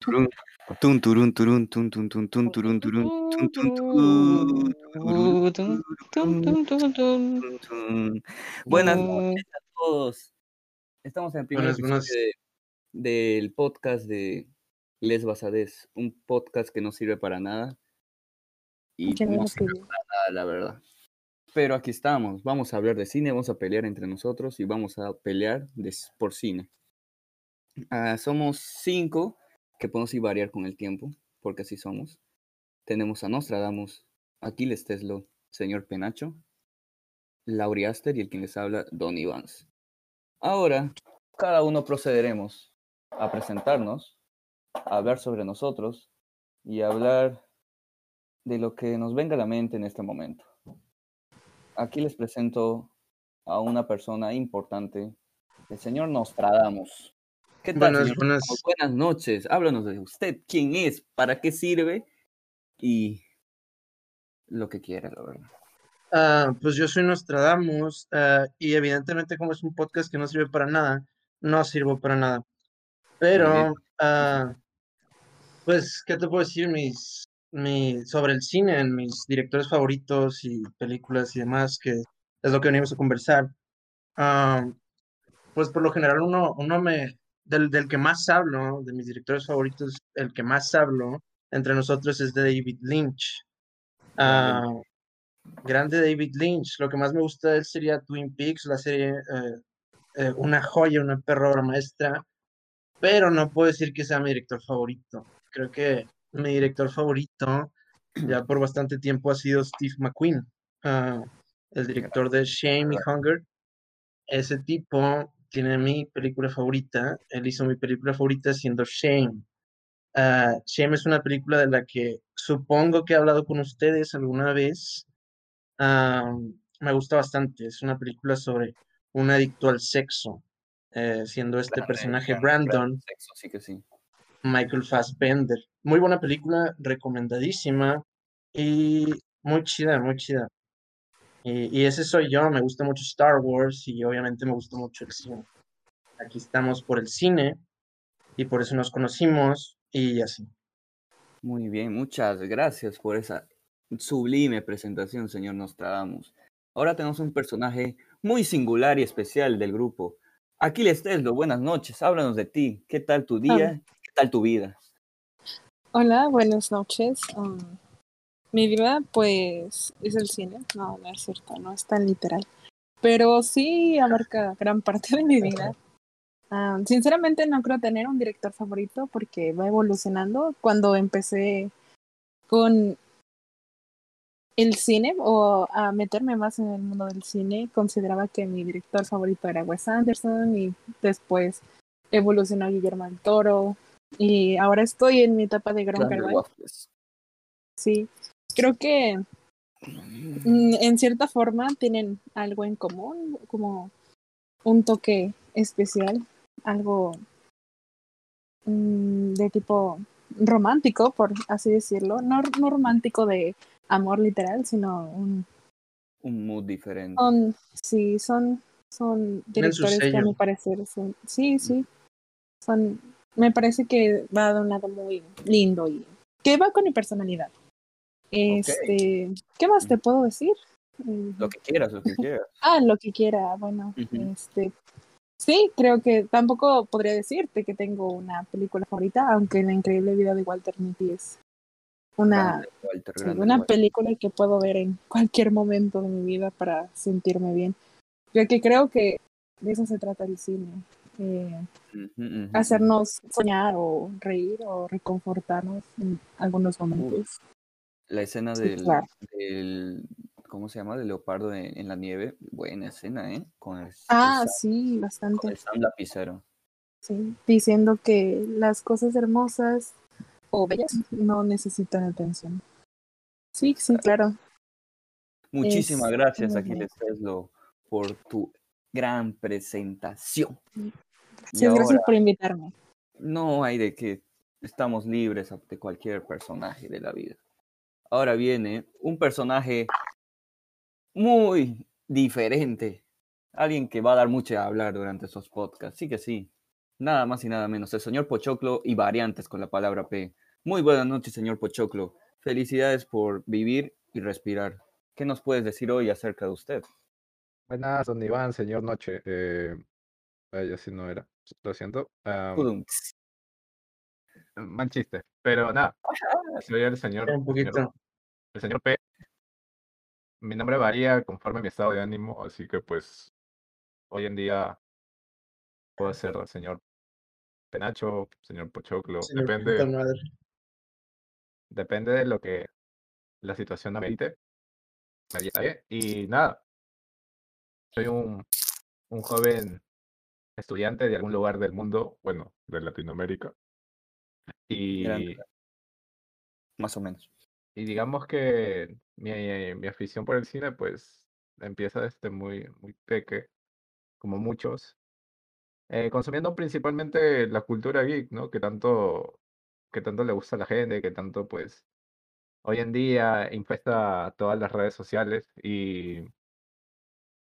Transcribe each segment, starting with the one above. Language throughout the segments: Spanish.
Turun, tun, turun, turun, tun, tun, tun, tun, turun, turun, tun, tun, tun, tun, tun. Buenas noches a todos. Estamos en el primer episodio de- del podcast de Les Basades, un podcast que no sirve para nada. Y no sirve para nada, la verdad. Pero aquí estamos, vamos a hablar de cine, vamos a pelear entre nosotros y vamos a pelear de- por cine. Ah, somos cinco que podemos ir variar con el tiempo, porque así somos. Tenemos a Nostradamus, Aquiles Teslo, señor Penacho, Lauri Aster y el quien les habla, Don Ivans. Ahora, cada uno procederemos a presentarnos, a hablar sobre nosotros y a hablar de lo que nos venga a la mente en este momento. Aquí les presento a una persona importante, el señor Nostradamus. ¿Qué tal, Buenas, buenas. Buenas noches. Háblanos de usted. ¿Quién es? ¿Para qué sirve? Y lo que quiera, la verdad. Ah, pues yo soy Nostradamus ah, y evidentemente como es un podcast que no sirve para nada, no sirvo para nada. Pero, ah, pues, ¿qué te puedo decir? Mis, mi, sobre el cine, mis directores favoritos y películas y demás, que es lo que venimos a conversar. Pues por lo general uno, uno me, del, del que más hablo, de mis directores favoritos, el que más hablo entre nosotros es de David Lynch. Ah, grande David Lynch. Lo que más me gusta de él sería Twin Peaks, la serie, eh, eh, una joya, una perra obra maestra, pero no puedo decir que sea mi director favorito. Creo que mi director favorito ya por bastante tiempo ha sido Steve McQueen, ah, el director de Shame y Hunger. Ese tipo tiene mi película favorita. Él hizo mi película favorita siendo Shame. Ah, Shame es una película de la que supongo que he hablado con ustedes alguna vez. Ah, me gusta bastante. Es una película sobre un adicto al sexo, eh, siendo este Grande, personaje Brandon Sexo, sí que sí. Michael Fassbender. Muy buena película, recomendadísima y muy chida, muy chida. Y, y ese soy yo, me gusta mucho Star Wars y obviamente me gusta mucho el cine. Aquí estamos por el cine y por eso nos conocimos y así. Muy bien, muchas gracias por esa sublime presentación, señor Nostradamus. Ahora tenemos un personaje muy singular y especial del grupo. Aquiles Teslo, buenas noches, háblanos de ti. ¿Qué tal tu día? ¿Qué tal tu vida? Hola, buenas noches. Um, mi vida, pues, es el cine. No, no es cierto, no es tan literal. Pero sí abarca gran parte de mi vida. Um, sinceramente, no creo tener un director favorito porque va evolucionando. Cuando empecé con el cine o a meterme más en el mundo del cine, consideraba que mi director favorito era Wes Anderson y después evolucionó Guillermo del Toro. Y ahora estoy en mi etapa de Gran Carvalho. Sí, creo que mm, en cierta forma tienen algo en común, como un toque especial, algo mm, de tipo romántico, por así decirlo. No, no romántico de amor literal, sino un, Un mood diferente. son, sí, son, son directores que a mi parecer son, sí, sí, son, me parece que va de un lado muy lindo y que va con mi personalidad. Este, ¿qué más te puedo decir? Eh, Lo que quieras, lo que quieras. Ah, lo que quiera, bueno, este, sí, creo que tampoco podría decirte que tengo una película favorita, aunque La increíble vida de Walter Mitty es una, Grande, Walter, sí, grande, una Walter. película que puedo ver en cualquier momento de mi vida para sentirme bien. Ya que creo que de eso se trata el cine, eh, hacernos soñar o reír o reconfortarnos en algunos momentos. La escena Sí, del, claro. del- ¿cómo se llama? Del leopardo en, en la nieve. Buena escena, ¿eh? Con el, el Ah, Sam- sí, con bastante. el Sam lapicero. Sí, diciendo que las cosas hermosas o bellas no necesitan atención. Sí, sí, claro. Muchísimas Es gracias, Aquiles Teslo, por tu gran presentación. Muchas gracias ahora, por invitarme. no hay de que estamos libres de cualquier personaje de la vida. Ahora viene un personaje muy diferente. Alguien que va a dar mucho a hablar durante estos podcasts. Sí que sí. nada más y nada menos, el señor Pochoclo y variantes con la palabra P. Muy buenas noches, señor Pochoclo. Felicidades por vivir y respirar. ¿Qué nos puedes decir hoy acerca de usted? Buenas, don Iván, señor Noche. Eh, vaya, si no era. Lo siento. Um, mal chiste. Pero nada, soy el señor, Un poquito. El señor P. Mi nombre varía conforme mi estado de ánimo, así que pues hoy en día puedo ser el señor Penacho, señor Pochoclo, Señor depende. depende de lo que la situación amerite. Y nada, soy un, un joven estudiante de algún lugar del mundo, bueno, de Latinoamérica. Y. Más o menos. Y digamos que mi, mi afición por el cine, pues, empieza desde muy, muy peque, como muchos, eh, consumiendo principalmente la cultura geek, ¿no? Que tanto, que tanto le gusta a la gente, que tanto, pues, hoy en día infesta todas las redes sociales y,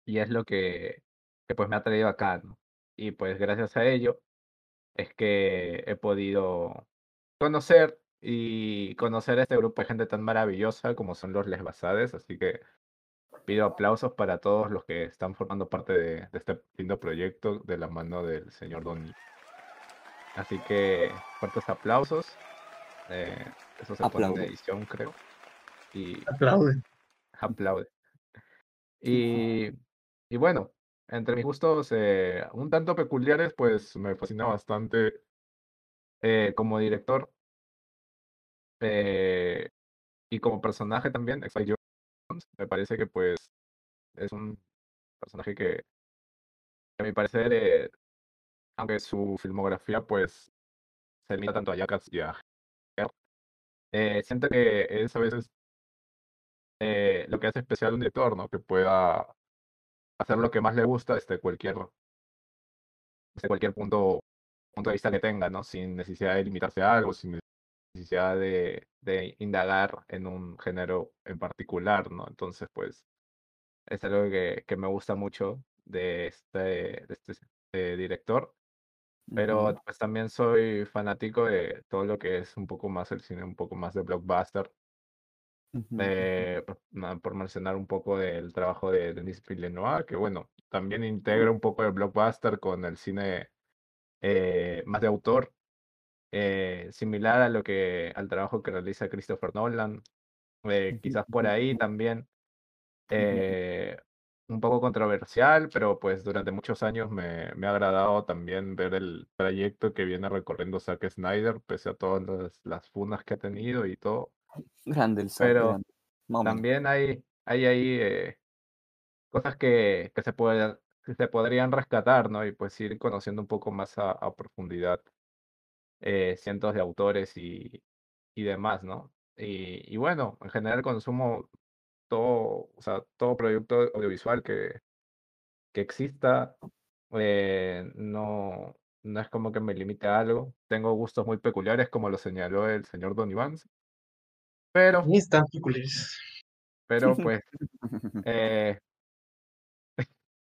y es lo que, que pues me ha traído acá, ¿no? Y pues gracias a ello es que he podido conocer y conocer a este grupo de gente tan maravillosa como son los Les Basades, así que pido aplausos para todos los que están formando parte de, de este lindo proyecto de la mano del señor Donny. Así que fuertes aplausos. eh, eso se pone en edición, creo. Y Aplaude. aplaude. Y, y bueno, entre mis gustos eh, un tanto peculiares, pues me fascina bastante eh, como director eh, y como personaje también, Spike Jones. Me parece que pues es un personaje que, a mi parecer, aunque su filmografía pues se limita tanto a Jackass y a eh, siento que es a veces eh, lo que hace especial un director, ¿no? Que pueda hacer lo que más le gusta desde cualquier, desde cualquier punto, punto de vista que tenga, ¿no? Sin necesidad de limitarse a algo, sin necesidad de, de indagar en un género en particular, ¿no? Entonces, pues, es algo que, que me gusta mucho de este, de este eh, director. Pero pues también soy fanático de todo lo que es un poco más el cine, un poco más de blockbuster. Eh, por, na- por mencionar un poco del trabajo de Denis Villeneuve, que bueno, también integra un poco de blockbuster con el cine eh, más de autor, eh, similar a lo que al trabajo que realiza Christopher Nolan. Eh, quizás por ahí también eh, un poco controversial, pero pues durante muchos años me, me ha agradado también ver el trayecto que viene recorriendo Zack Snyder, pese a todas las, las fundas que ha tenido y todo. Grande el saco, Pero grande. También hay, hay ahí eh, cosas que, que se pueden, que se podrían rescatar, ¿no? Y pues ir conociendo un poco más a, a profundidad eh, cientos de autores y, y demás, ¿no? Y, y bueno, en general consumo todo, o sea, todo producto audiovisual que, que exista. eh, no, no es como que me limite a algo. Tengo gustos muy peculiares, como lo señaló el señor Don Iván. Pero, Ni están peculiares. pero pues, eh,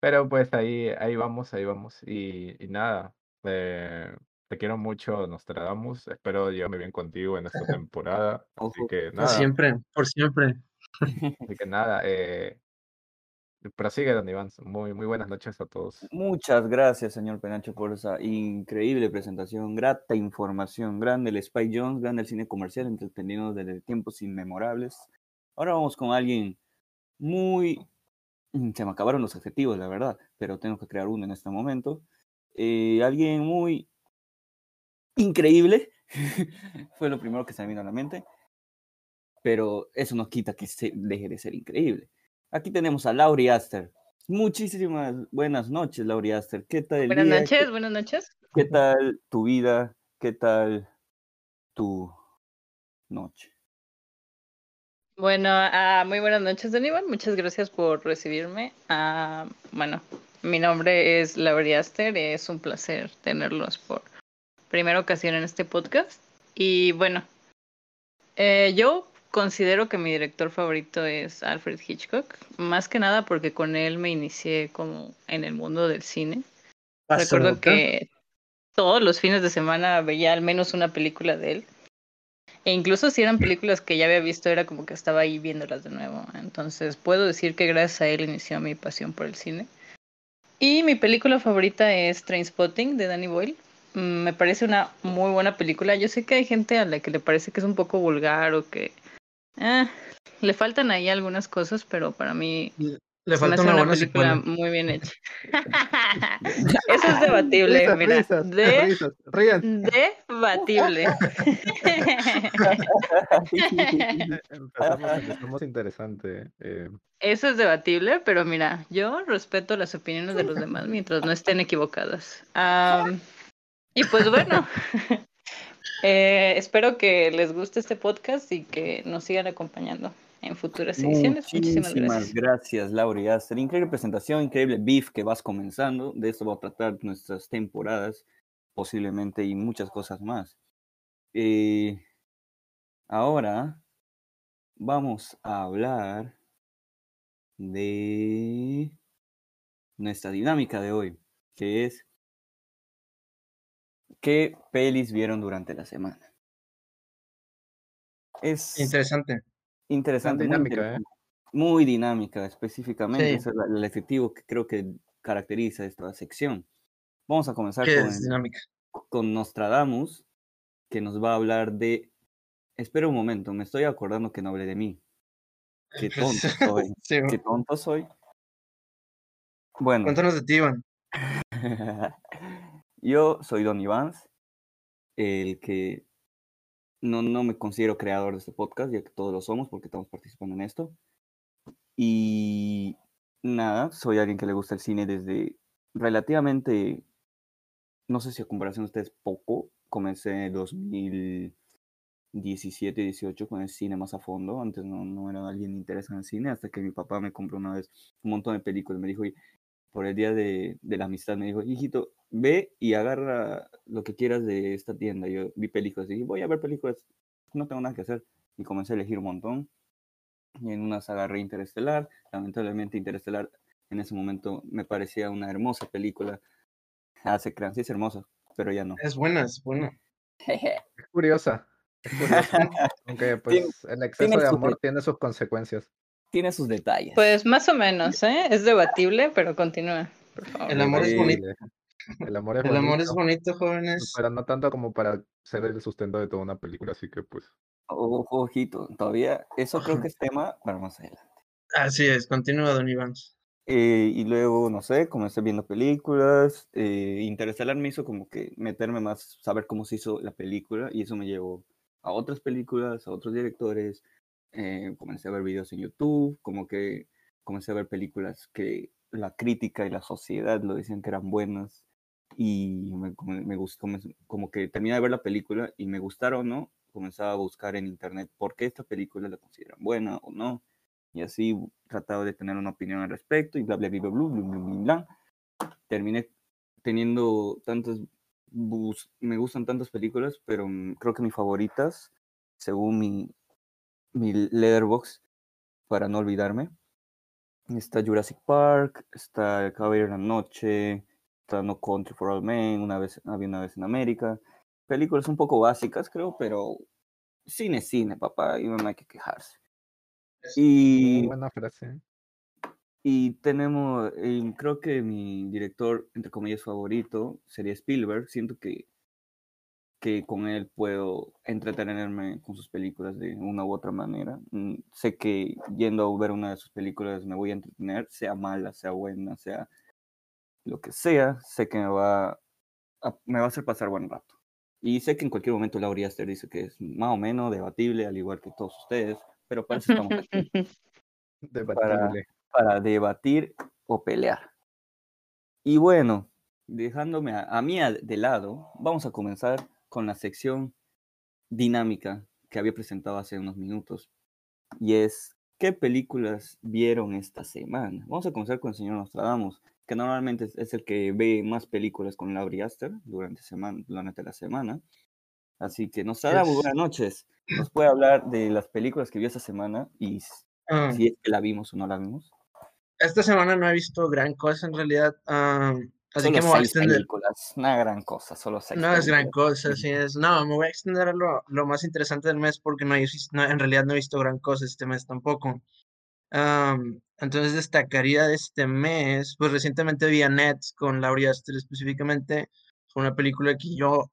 pero pues ahí, ahí vamos, ahí vamos. Y, y nada, eh, te quiero mucho, Nostradamus. Espero llevarme bien contigo en esta temporada. Así que Por nada, siempre, por siempre. así que nada, eh, prosigue, Don Iván. Muy, muy buenas noches a todos. Muchas gracias, señor Penacho, por esa increíble presentación, grata información, grande el Spike Jones, grande el cine comercial, entretenido desde tiempos inmemorables. Ahora vamos con alguien muy... Se me acabaron los adjetivos, la verdad, pero tengo que crear uno en este momento. Eh, alguien muy increíble, fue lo primero que se me vino a la mente, pero eso no quita que se deje de ser increíble. Aquí tenemos a Laurie Aster. Muchísimas buenas noches, Laurie Aster. ¿Qué tal el Buenas día? noches, ¿Qué, buenas noches. qué tal tu vida? ¿Qué tal tu noche? Bueno, ah, muy buenas noches, Don Iván. Muchas gracias por recibirme. Ah, bueno, mi nombre es Laurie Aster. Es un placer tenerlos por primera ocasión en este podcast. Y bueno, eh, yo considero que mi director favorito es Alfred Hitchcock, más que nada porque con él me inicié como en el mundo del cine. Recuerdo Pasota. que todos los fines de semana veía al menos una película de él. E incluso si eran películas que ya había visto, era como que estaba ahí viéndolas de nuevo. Entonces puedo decir que gracias a él inició mi pasión por el cine. Y mi película favorita es Trainspotting de Danny Boyle. Mm, Me parece una muy buena película. Yo sé que hay gente a la que le parece que es un poco vulgar o que eh, le faltan ahí algunas cosas, pero para mí Le falta una una buena película secuela. muy bien hecha. Eso es debatible, Risas, mira. risas, De risas, debatible. Empezamos, interesante. eh, Eso es debatible, pero mira, yo respeto las opiniones de los demás mientras no estén equivocadas. Am, y pues bueno, eh, espero que les guste este podcast y que nos sigan acompañando en futuras ediciones. Muchísimas Muchísimas gracias. gracias, Laura y Aster. Increíble presentación, increíble beef que vas comenzando. De esto va a tratar nuestras temporadas, posiblemente, y muchas cosas más. Eh, ahora vamos a hablar de nuestra dinámica de hoy, que es ¿qué pelis vieron durante la semana? Es Interesante. interesante, muy dinámica, ¿eh? interesante. Muy dinámica, específicamente. Sí. Es el efectivo que creo que caracteriza esta sección. Vamos a comenzar ¿Qué con, es dinámica? con Nostradamus, que nos va a hablar de. Espera un momento, me estoy acordando que no hablé de mí. Qué tonto soy. Sí, Qué tonto soy. Bueno, Cuéntanos de ti, Iván. yo soy Don Ivans, el que no, no me considero creador de este podcast, ya que todos lo somos porque estamos participando en esto. Y nada, soy alguien que le gusta el cine desde relativamente, no sé si a comparación de ustedes, poco. Comencé en 2017, 18 con el cine más a fondo. Antes no, no era alguien interesado en el cine, hasta que mi papá me compró una vez un montón de películas. Me dijo, "Oye, por el día de, de la amistad, me dijo, hijito, ve y agarra lo que quieras de esta tienda. Yo vi películas y dije, voy a ver películas, no tengo nada que hacer. Y comencé a elegir un montón. Y en unas agarré Interestelar. Lamentablemente Interestelar en ese momento me parecía una hermosa película. Ah, se crean, sí es hermosa, pero ya no. Es buena, es buena. Es curiosa. Es curiosa. Aunque pues el exceso de amor tiene sus consecuencias. Tiene sus detalles. Pues más o menos, ¿eh? Es debatible, pero continúa, por favor. El amor es bonito. El amor es El amor es bonito, bonito, jóvenes. pero no tanto como para ser el sustento de toda una película, así que pues Ojo, ojito, todavía, eso creo que es tema para más adelante. Así es, continúa, Don Iván. Eh, y luego, no sé, comencé viendo películas. Eh, Interestelar me hizo como que meterme más, saber cómo se hizo la película, y eso me llevó a otras películas, a otros directores. Eh, comencé a ver videos en YouTube, como que comencé a ver películas que la crítica y la sociedad lo decían que eran buenas. Y me, me gustó, como, como que terminé de ver la película y me gustaron no, comenzaba a buscar en internet por qué esta película la consideran buena o no y así trataba de tener una opinión al respecto y bla bla bla bla bla bla bla, bla, terminé teniendo tantas me gustan tantas películas pero mm, creo que mis favoritas según mi mi letterbox para no olvidarme está Jurassic Park está El Caballero de la Noche está No Country for Old Men una vez había una vez en América películas un poco básicas creo pero cine es cine papá y no hay que quejarse muy y buena frase. y tenemos, creo que mi director, entre comillas, favorito sería Spielberg. Siento que, que con él puedo entretenerme con sus películas de una u otra manera. Mm, Sé que yendo a ver una de sus películas me voy a entretener, sea mala, sea buena, sea lo que sea. Sé que me va a, me va a hacer pasar buen rato. Y sé que en cualquier momento Laurie Aster dice que es más o menos debatible, al igual que todos ustedes, pero para eso estamos aquí Debatible. para debatir o pelear. Y bueno, dejándome a, a mí de lado, vamos a comenzar con la sección dinámica que había presentado hace unos minutos. Y es, ¿qué películas vieron esta semana? Vamos a comenzar con el señor Nostradamus, que normalmente es, el que ve más películas con Laurie Aster durante, semana, durante la semana. Así que Nostradamus, Yes. buenas noches. Nos puede hablar de las películas que vio esta semana y Ah, si es que la vimos o no la vimos. esta semana no he visto gran cosa en realidad. Así Solo que me voy a extender. películas, una gran cosa, solo seis No es gran cosa, así es. No, me voy a extender a lo, lo más interesante del mes porque no, no, en realidad no he visto gran cosa este mes tampoco. Am, entonces destacaría de este mes, pues recientemente vi Annette con Laurie Aster específicamente. Fue una película que yo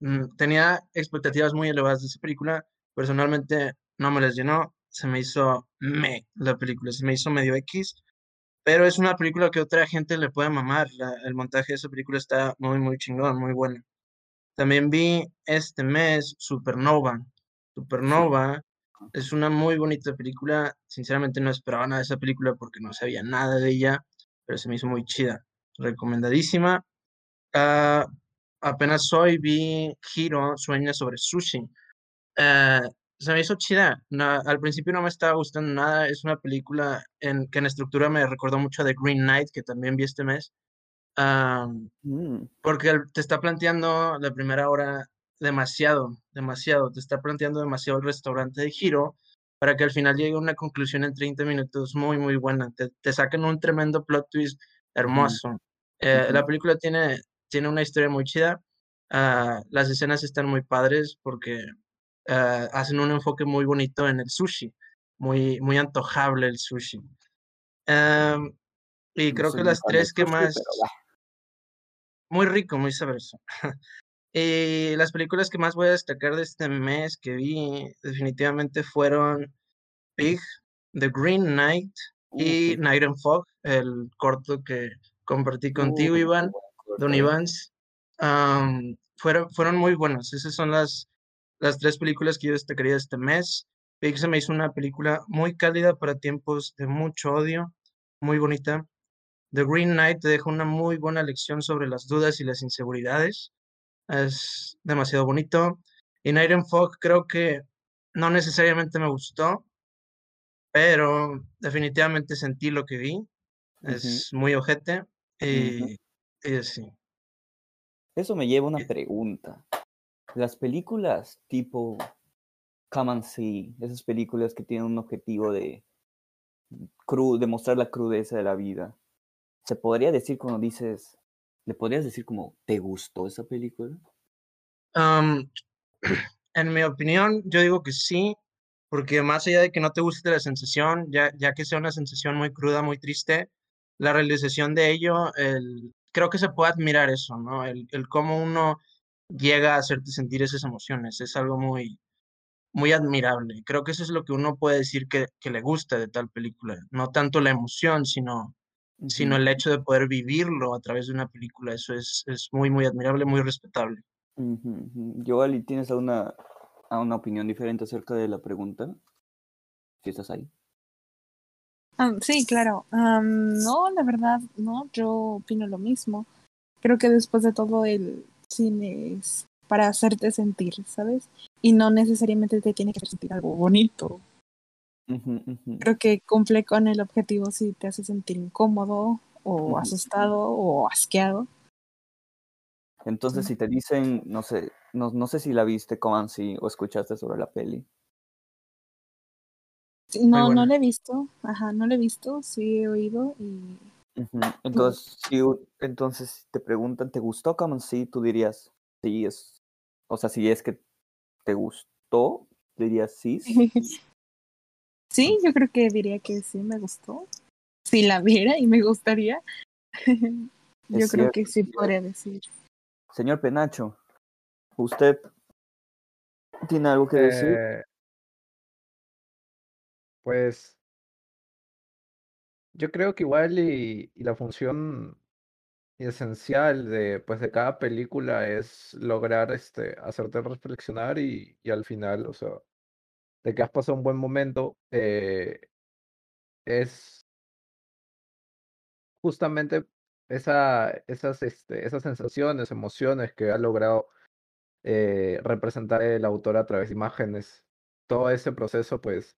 mm, tenía expectativas muy elevadas de esa película. Personalmente no me las llenó. Se me hizo me la película, se me hizo medio X. Pero es una película que otra gente le puede mamar. la- el montaje de esa película está muy, muy chingón, muy bueno. También vi este mes Supernova. Supernova es una muy bonita película. Sinceramente no esperaba nada de esa película porque no sabía nada de ella, pero se me hizo muy chida. Recomendadísima. Ah, apenas hoy vi Hiro Sueña sobre Sushi. Eh, se me hizo chida. No, al principio no me estaba gustando nada. Es una película en, que en estructura me recordó mucho The Green Knight, que también vi este mes. Am, Mm, porque te está planteando la primera hora demasiado, demasiado. Te está planteando demasiado el restaurante de Giro para que al final llegue a una conclusión en 30 minutos muy, muy buena. Te, te sacan un tremendo plot twist hermoso. Eh, La película tiene, tiene una historia muy chida. ah, las escenas están muy padres porque ah, hacen un enfoque muy bonito en el sushi. Muy, muy antojable el sushi. Em, y No creo que las tres que más... Muy rico, muy sabroso. Y las películas que más voy a destacar de este mes que vi definitivamente fueron Pig, The Green Knight Uh, y sí. Night and Fog, el corto que compartí Uh, contigo, qué Iván, Don eh. Ivans. Am, fueron, fueron muy buenos. Esas son las, las tres películas que yo destacaría de este mes. Se me hizo una película muy cálida para tiempos de mucho odio, muy bonita. The Green Knight te deja una muy buena lección sobre las dudas y las inseguridades. Es demasiado bonito. Y Night and Fog creo que no necesariamente me gustó, pero definitivamente sentí lo que vi. Es muy ojete y, y sí. Eso me lleva a una Y- pregunta. Las películas tipo Come and See, esas películas que tienen un objetivo de, cru mostrar la crudeza de la vida, ¿se podría decir cuando dices, le podrías decir como, ¿te gustó esa película? Am, en mi opinión, yo digo que sí, porque más allá de que no te guste la sensación, ya, ya que sea una sensación muy cruda, muy triste, la realización de ello, el, creo que se puede admirar eso, ¿no? El, el cómo uno llega a hacerte sentir esas emociones, es algo muy, muy admirable. Creo que eso es lo que uno puede decir que, que le gusta de tal película, no tanto la emoción, sino, sino el hecho de poder vivirlo a través de una película, eso es, es muy, muy admirable, muy respetable. ujú. Joali, ¿tienes alguna, alguna opinión diferente acerca de la pregunta? Si estás ahí. Ah, sí, claro. No, la verdad, no, yo opino lo mismo. Creo que después de todo el cine es para hacerte sentir, ¿sabes? Y no necesariamente te tiene que hacer sentir algo bonito. Creo que cumple con el objetivo si te hace sentir incómodo o asustado o asqueado. Entonces, si te dicen, no sé, no, no sé si la viste See o escuchaste sobre la peli. Sí, No, no lo he visto, ajá, no lo he visto, sí he oído y Ujú. Entonces, si entonces si te preguntan, ¿te gustó Come and See? Tú dirías, sí, es, o sea, si es que te gustó, dirías sí. sí, yo creo que diría que sí me gustó. Si la viera y me gustaría, yo creo cierto, que sí podría decir. Señor Penacho, ¿usted tiene algo que decir? Eh, pues yo creo que igual y, la función esencial de, pues, de cada película es lograr este, hacerte reflexionar y, y al final, o sea, de que has pasado un buen momento, eh, es justamente esa, esas, este, esas sensaciones, emociones que ha logrado eh, representar el autor a través de imágenes. Todo ese proceso, pues,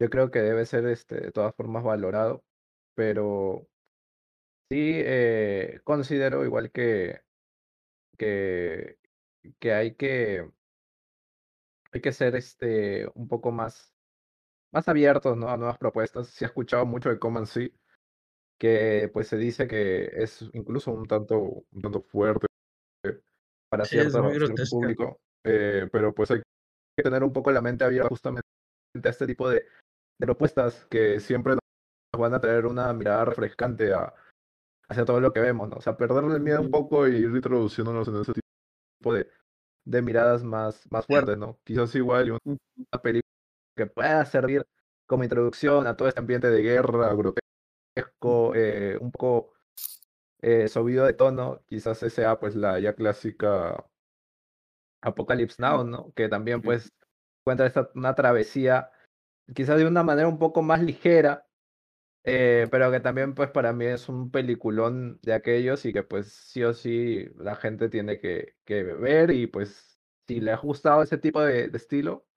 yo creo que debe ser este, de todas formas valorado, pero sí eh, considero igual que, que, que hay que hay que ser este un poco más, más abiertos, ¿no? a nuevas propuestas. Sí he escuchado mucho de Common Sí, que pues se dice que es incluso un tanto, un tanto fuerte para Sí, cierto, público, eh, pero pues hay que tener un poco la mente abierta justamente a este tipo de, de propuestas que siempre van a traer una mirada refrescante a, hacia todo lo que vemos, ¿no? O sea, perderle el miedo un poco y ir introduciéndonos en ese tipo de, de miradas más, más fuertes, ¿no? Quizás igual una película que pueda servir como introducción a todo este ambiente de guerra grotesco, eh, un poco eh, subido de tono, quizás sea pues la ya clásica Apocalypse Now, ¿no? Que también pues cuenta esta, una travesía, quizás de una manera un poco más ligera, eh, pero que también pues para mí es un peliculón de aquellos y que pues sí o sí la gente tiene que, que ver y pues si le ha gustado ese tipo de, de estilo,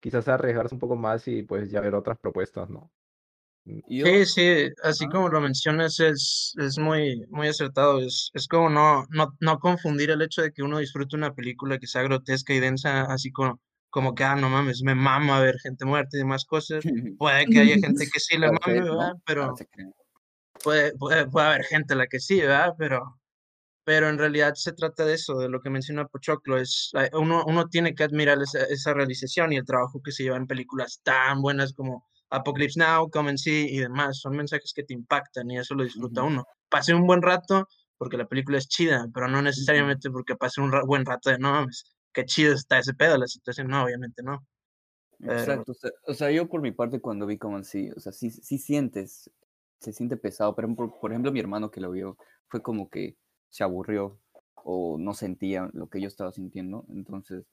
quizás arriesgarse un poco más y pues ya ver otras propuestas, ¿no? Yo, Sí, sí, así como lo mencionas es, es muy, muy acertado. Es, es como no, no, no confundir el hecho de que uno disfrute una película que sea grotesca y densa, así como, como que, ah, no mames, me mama ver gente muerta y demás cosas. Puede que haya gente que sí le mame. ¿verdad? Pero puede, puede, puede haber gente a la que sí, ¿verdad? Pero, pero en realidad se trata de eso, de lo que menciona Pochoclo, es, uno, uno tiene que admirar esa, esa realización y el trabajo que se lleva en películas tan buenas como Apocalypse Now, Come and See y demás, son mensajes que te impactan y eso lo disfruta uno. Pase un buen rato porque la película es chida, pero no necesariamente porque pase un ra- buen rato de no mames, qué chido está ese pedo, la situación, no, obviamente no. Pero, Exacto. O sea, o sea, yo por mi parte cuando vi como así, o sea, sí, sí sientes, se siente pesado. Por ejemplo, por ejemplo, mi hermano que lo vio fue como que se aburrió o no sentía lo que yo estaba sintiendo. Entonces,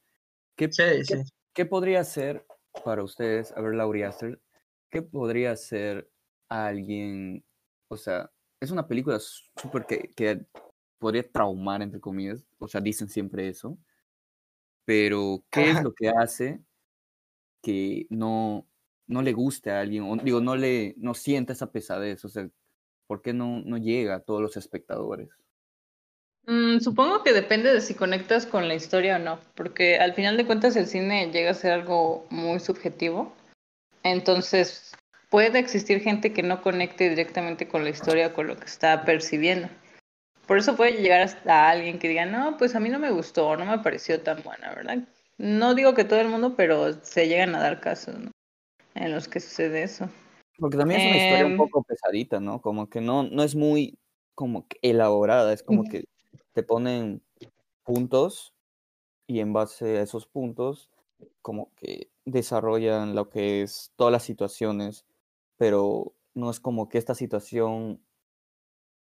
¿qué, sí, qué, sí. qué podría ser para ustedes, a ver, Laurie Aster, qué podría ser alguien, o sea, es una película súper que, que podría traumar, entre comillas, o sea, dicen siempre eso, pero ¿qué es lo que hace que no, no le guste a alguien, o digo, no le, no sienta esa pesadez, o sea, ¿por qué no, no llega a todos los espectadores? Mm, supongo que depende de si conectas con la historia o no, porque al final de cuentas el cine llega a ser algo muy subjetivo. Entonces, puede existir gente que no conecte directamente con la historia o con lo que está percibiendo. Por eso puede llegar hasta alguien que diga, no, pues a mí no me gustó, no me pareció tan buena, ¿verdad? No digo que todo el mundo, pero se llegan a dar casos, ¿no? En los que sucede eso. Porque también es una historia un Em, poco pesadita, ¿no? Como que no, no es muy como que elaborada, es como que te ponen puntos y en base a esos puntos como que desarrollan lo que es todas las situaciones, pero no es como que esta situación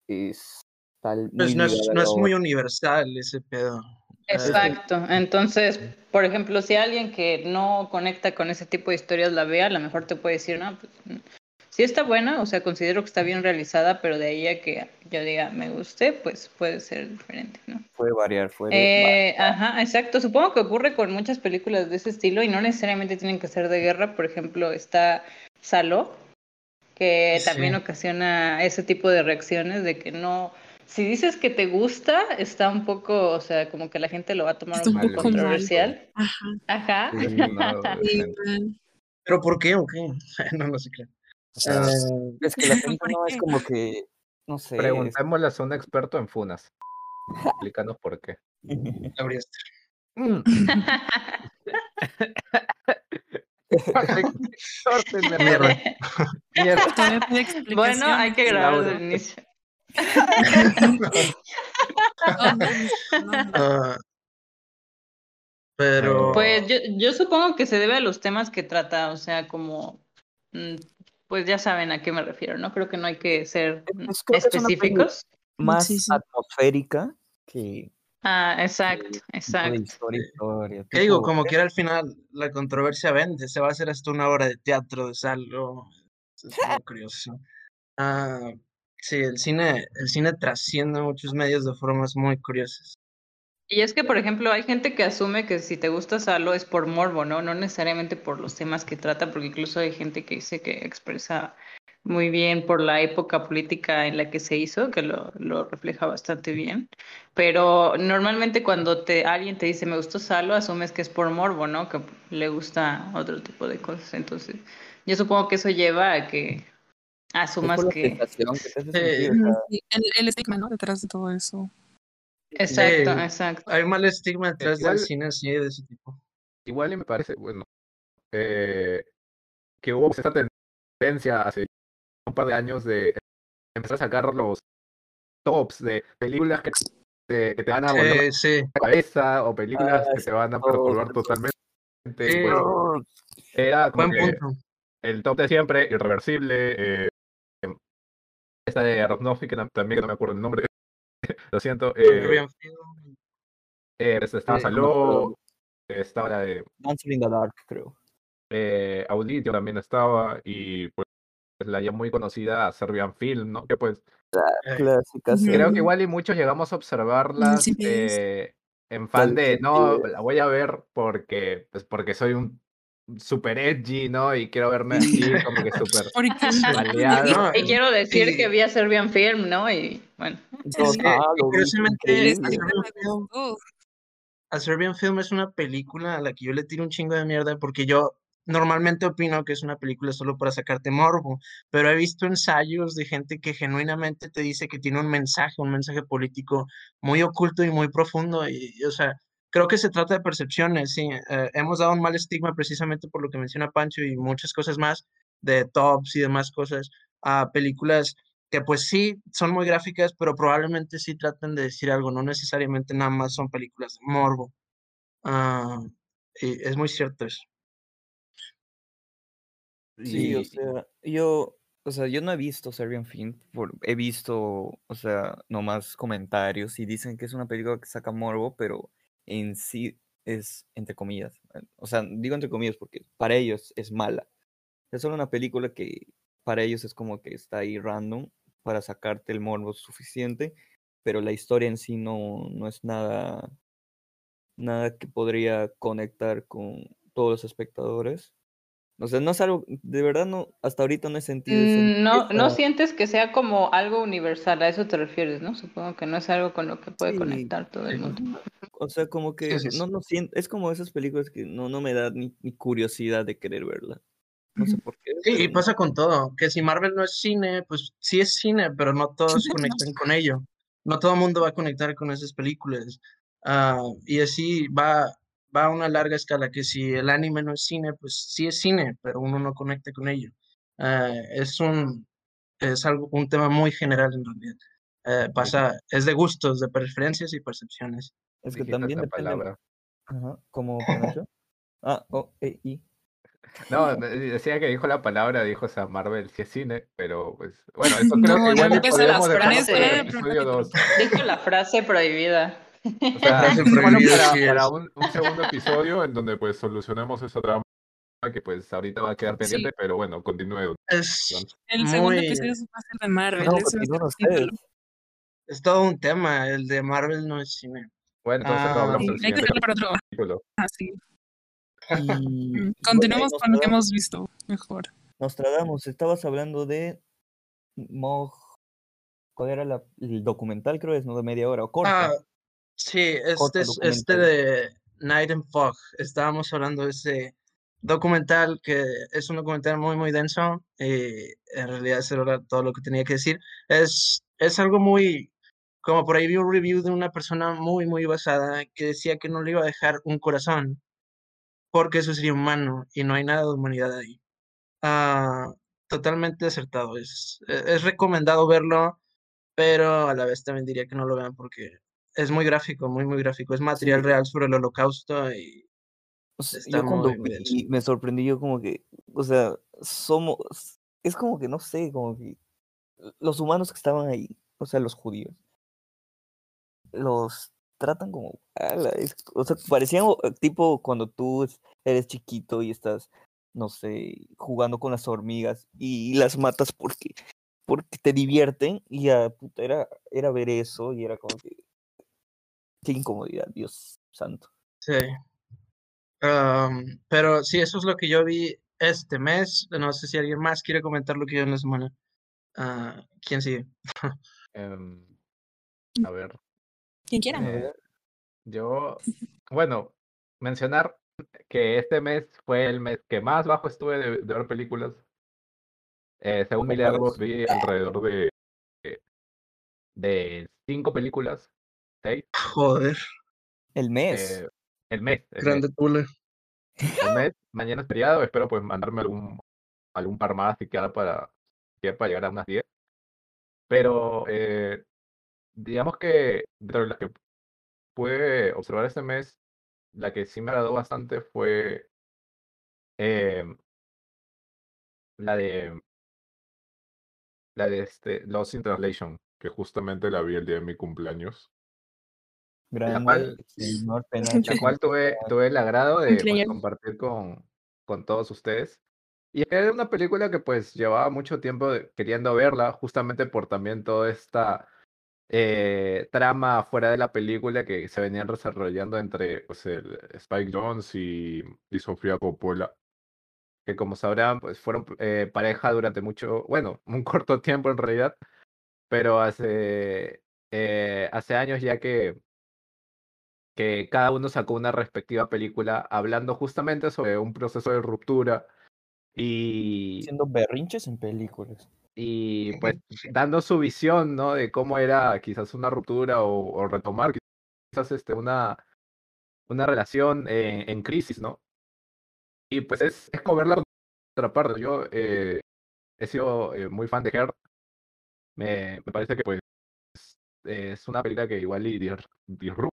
es tal Pues no es, no es muy universal ese pedo. Exacto. Entonces, por ejemplo, si alguien que no conecta con ese tipo de historias la vea, a lo mejor te puede decir, no, pues, mm, sí está buena, o sea, considero que está bien realizada, pero de ahí a que yo diga me guste, pues puede ser diferente, ¿no? Puede variar, puede Eh, ajá, exacto. Supongo que ocurre con muchas películas de ese estilo y no necesariamente tienen que ser de guerra. Por ejemplo, está Saló, que Sí. también ocasiona ese tipo de reacciones de que no, si dices que te gusta, está un poco, o sea, como que la gente lo va a tomar Está un un poco poco mal. controversial. Ajá. Ajá. Sí. ¿Pero por qué o qué? No, no sé qué. O sea, Eh, Es que la gente ¿Por no es como que, no sé, es- preguntémosle a un experto en funas. Explícanos por qué. Mm. Mierda. Mierda. Bueno, hay que grabar desde el inicio. Ah, pero Pues yo, yo supongo que se debe a los temas que trata, o sea, como, mm, pues ya saben a qué me refiero, ¿no? Creo que no hay que ser mm, Es- creo que es una peli- específicos. más Sí, sí. atmosférica que Ah, exacto, exacto. historia, historia. ¿Qué digo? Como quiera al final la controversia vende, se va a hacer hasta una obra de teatro de. Es muy curioso. Ah, sí, el cine, el cine trasciende muchos medios de formas muy curiosas. Y es que, por ejemplo, hay gente que asume que si te gusta Salo es por morbo, ¿no? No necesariamente por los temas que trata, porque incluso hay gente que dice que expresa muy bien por la época política en la que se hizo, que lo, lo refleja bastante bien. Pero normalmente cuando te, alguien te dice me gustó Salo, asumes que es por morbo, ¿no? Que le gusta otro tipo de cosas. Entonces, yo supongo que eso lleva a que Asumas que... que Eh, el, el estigma, ¿no? Detrás de todo eso. Exacto, exacto. Hay mal estigma detrás del igual- cine así de ese tipo. Igual y me parece, bueno, eh, que hubo esta tendencia hace un par de años de empezar a sacar los tops de películas que te, que te van a volar Sí, sí. la cabeza o películas Ah, que te van a perturbar totalmente. Pues, era como Buen que punto. el top de siempre, irreversible, eh, esta de Aronofsky, que tam- también no me acuerdo el nombre, lo siento, eh, Serbian Film. eh, pues, estaba Sí, Saló, estaba la de Dancer in the Dark, creo. eh, Auditio también estaba, y pues la ya muy conocida Serbian Film, ¿no? Que pues Eh, Clásica, sí. creo que igual y muchos llegamos a observarlas sí, eh, en fan de, no, la voy a ver porque, pues porque soy un super edgy, ¿no? Y quiero verme así, como que súper. No, Y quiero decir y- que vi a Serbian Film, ¿no? Y bueno. Sí, gustó. A Serbian Film es una película a la que yo le tiro un chingo de mierda porque yo normalmente opino que es una película solo para sacarte morbo, pero he visto ensayos de gente que genuinamente te dice que tiene un mensaje, un mensaje político muy oculto y muy profundo y, y, o sea, creo que se trata de percepciones, sí, eh, hemos dado un mal estigma precisamente por lo que menciona Pancho y muchas cosas más de tops y demás cosas a películas que pues sí son muy gráficas, pero probablemente sí tratan de decir algo, no necesariamente nada más son películas de morbo. Ah, y es muy cierto eso. Sí, o sea, yo, o sea, yo no he visto Serbian Film, por, he visto, o sea, nomás comentarios y dicen que es una película que saca morbo, pero en sí es entre comillas. eh, O sea, digo entre comillas porque para ellos es mala. Es solo una película que para ellos es como que está ahí random para sacarte el morbo suficiente, pero la historia en sí no, no es nada, nada que podría conectar con todos los espectadores. O sea, no es algo, de verdad no, hasta ahorita no he sentido Mm, No, no sientes que sea como algo universal, a eso te refieres, ¿no? Supongo que no es algo con lo que puede Sí. conectar todo el mundo. O sea, como que sí, sí. no, no siento, es como esas películas que no, no me da ni, ni curiosidad de querer verla. No sé por qué. Sí, y pasa con todo, que si Marvel no es cine, pues sí es cine, pero no todos conectan con ello. No todo el mundo va a conectar con esas películas. Ah, y así va, va a una larga escala, que si el anime no es cine, pues sí es cine, pero uno no conecta con ello. Ah, es un, es algo, un tema muy general en realidad. Eh, pasa, es de gustos, de preferencias y percepciones. Es que también depende. palabra. Ajá, como. Ah, oh, eh, y. No, de- decía que dijo la palabra, dijo o sea, Marvel sí es cine, pero pues bueno, eso creo No, que no igual las frases, episodio propósito. 2. Dijo la frase prohibida. O sea, frase bueno, prohibida, para, sí para es. un, un segundo episodio en donde pues solucionemos esa trama que pues ahorita va a quedar pendiente, Sí. pero bueno, continúe. Es, El segundo Muy- episodio va a ser de Marvel. No, es todo un tema, el de Marvel no es cine. Bueno, entonces Ah, hablamos Sí, en el hay que para otro. capítulo. Ah, sí. Y, Continuemos bueno, con lo que hemos visto. Mejor. Nostradamus, estabas hablando de Mog. ¿Cuál era la- el documental? Creo es, ¿no? De media hora o corta. Ah, sí, este Corto es este de Night and Fog. Estábamos hablando de ese documental que es un documental muy, muy denso y en realidad eso era todo lo que tenía que decir. Es, es algo muy, como por ahí vi un review de una persona muy, muy basada que decía que no le iba a dejar un corazón porque eso sería humano y no hay nada de humanidad ahí. Ah, totalmente acertado. Es, e- es recomendado verlo, pero a la vez también diría que no lo vean porque es muy gráfico, muy, muy gráfico. Es material Sí. real sobre el holocausto y O sea, está yo cuando muy, vi, me sorprendí yo como que, o sea, somos, es como que, no sé, como que los humanos que estaban ahí, o sea, los judíos, los tratan como, ala, es- o sea, parecían tipo cuando tú es- eres chiquito y estás, no sé, jugando con las hormigas y las matas porque, porque te divierten y ya, puta, era, era ver eso y era como que, qué incomodidad, Dios santo. Sí. Pero sí, eso es lo que yo vi este mes. No sé si alguien más quiere comentar lo que yo en la semana. Ah, ¿quién sigue? Em, a ver, Quien quiera. eh, yo, bueno, mencionar que este mes fue el mes que más bajo estuve de, de ver películas. Eh, según mi vi alrededor de, de cinco películas, seis. Joder, El mes. eh, el mes. El mes. grande Tule. el mes, mañana es feriado, espero pues mandarme algún, algún par más y quedar para, que para llegar a unas 10. Pero eh, digamos que de las que pude observar este mes, la que sí me agradó bastante fue em, la de la de este Lost in Translation, que justamente la vi el día de mi cumpleaños. Grande. cual- señor La cual tuve, tuve el agrado de pues, compartir con, con todos ustedes. Y era una película que pues llevaba mucho tiempo queriendo verla, justamente por también toda esta eh, trama fuera de la película que se venían desarrollando entre pues, Spike Jones y, y Sofía Coppola, que como sabrán, pues fueron eh, pareja durante mucho, bueno, un corto tiempo en realidad, pero hace, eh, hace años ya que que cada uno sacó una respectiva película hablando justamente sobre un proceso de ruptura y, Haciendo berrinches en películas. Y pues dando su visión, ¿no? De cómo era quizás una ruptura o, o retomar quizás este, una, una relación eh, en crisis, ¿no? Y pues es, es como verla por otra parte. Yo eh, he sido eh, muy fan de Her. Me, me parece que pues es una película que igual y disrupte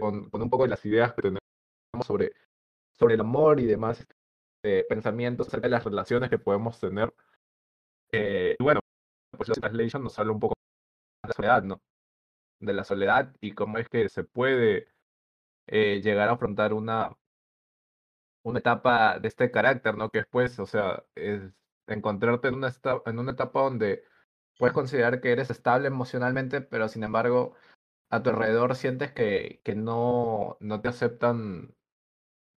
con, con un poco de las ideas que tenemos sobre, sobre el amor y demás eh, pensamientos acerca de las relaciones que podemos tener. Eh, y bueno, pues la translation nos habla un poco de la soledad, ¿no? De la soledad y cómo es que se puede eh, llegar a afrontar una, una etapa de este carácter, ¿no? Que después, o sea, es encontrarte en una, en una etapa donde puedes considerar que eres estable emocionalmente, pero sin embargo a tu alrededor sientes que, que no, no te aceptan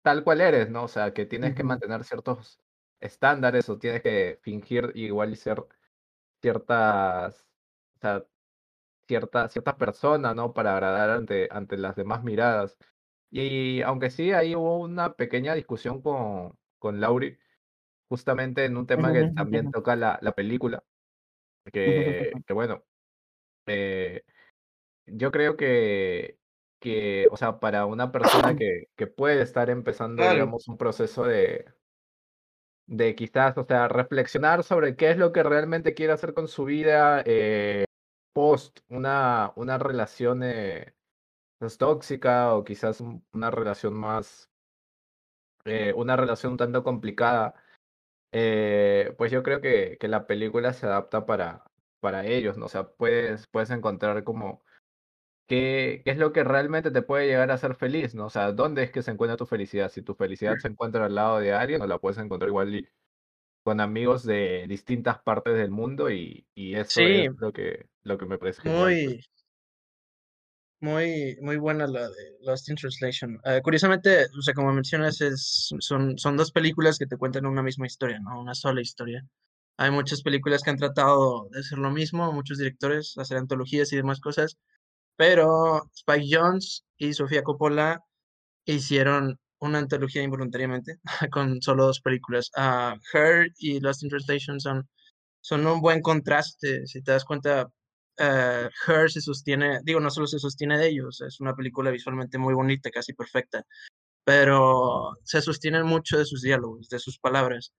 tal cual eres, ¿no? O sea, que tienes que mantener ciertos estándares o tienes que fingir igual y ser ciertas, o sea, cierta, cierta persona, ¿no? Para agradar ante, ante las demás miradas. Y aunque sí, ahí hubo una pequeña discusión con, con Lauri, justamente en un tema que también toca la, la película, que, que bueno, eh, yo creo que, que, o sea, para una persona que, que puede estar empezando, digamos, un proceso de, de quizás, o sea, reflexionar sobre qué es lo que realmente quiere hacer con su vida eh, post una, una relación eh, pues, tóxica o quizás un- una relación más, eh, una relación un tanto complicada, eh, pues yo creo que, que la película se adapta para, para ellos, ¿no? Sea, puedes, puedes encontrar como qué, qué es lo que realmente te puede llegar a hacer feliz, ¿no? O sea, ¿dónde es que se encuentra tu felicidad? Si tu felicidad se encuentra al lado de alguien, o la puedes encontrar igual y con amigos de distintas partes del mundo y, y eso Sí. es lo que, lo que me parece genial. pues. Muy, muy, muy buena la de Lost in Translation. Eh, curiosamente, o sea, como mencionas, es, son, son dos películas que te cuentan una misma historia, ¿no? Una sola historia. Hay muchas películas que han tratado de hacer lo mismo, muchos directores, hacer antologías y demás cosas, pero Spike Jones y Sofía Coppola hicieron una antología involuntariamente con solo dos películas. Ah, Her y Lost in Translation son, son un buen contraste, si te das cuenta. eh, Her se sostiene, digo, no solo se sostiene de ellos, es una película visualmente muy bonita, casi perfecta, pero se sostienen mucho de sus diálogos, de sus palabras.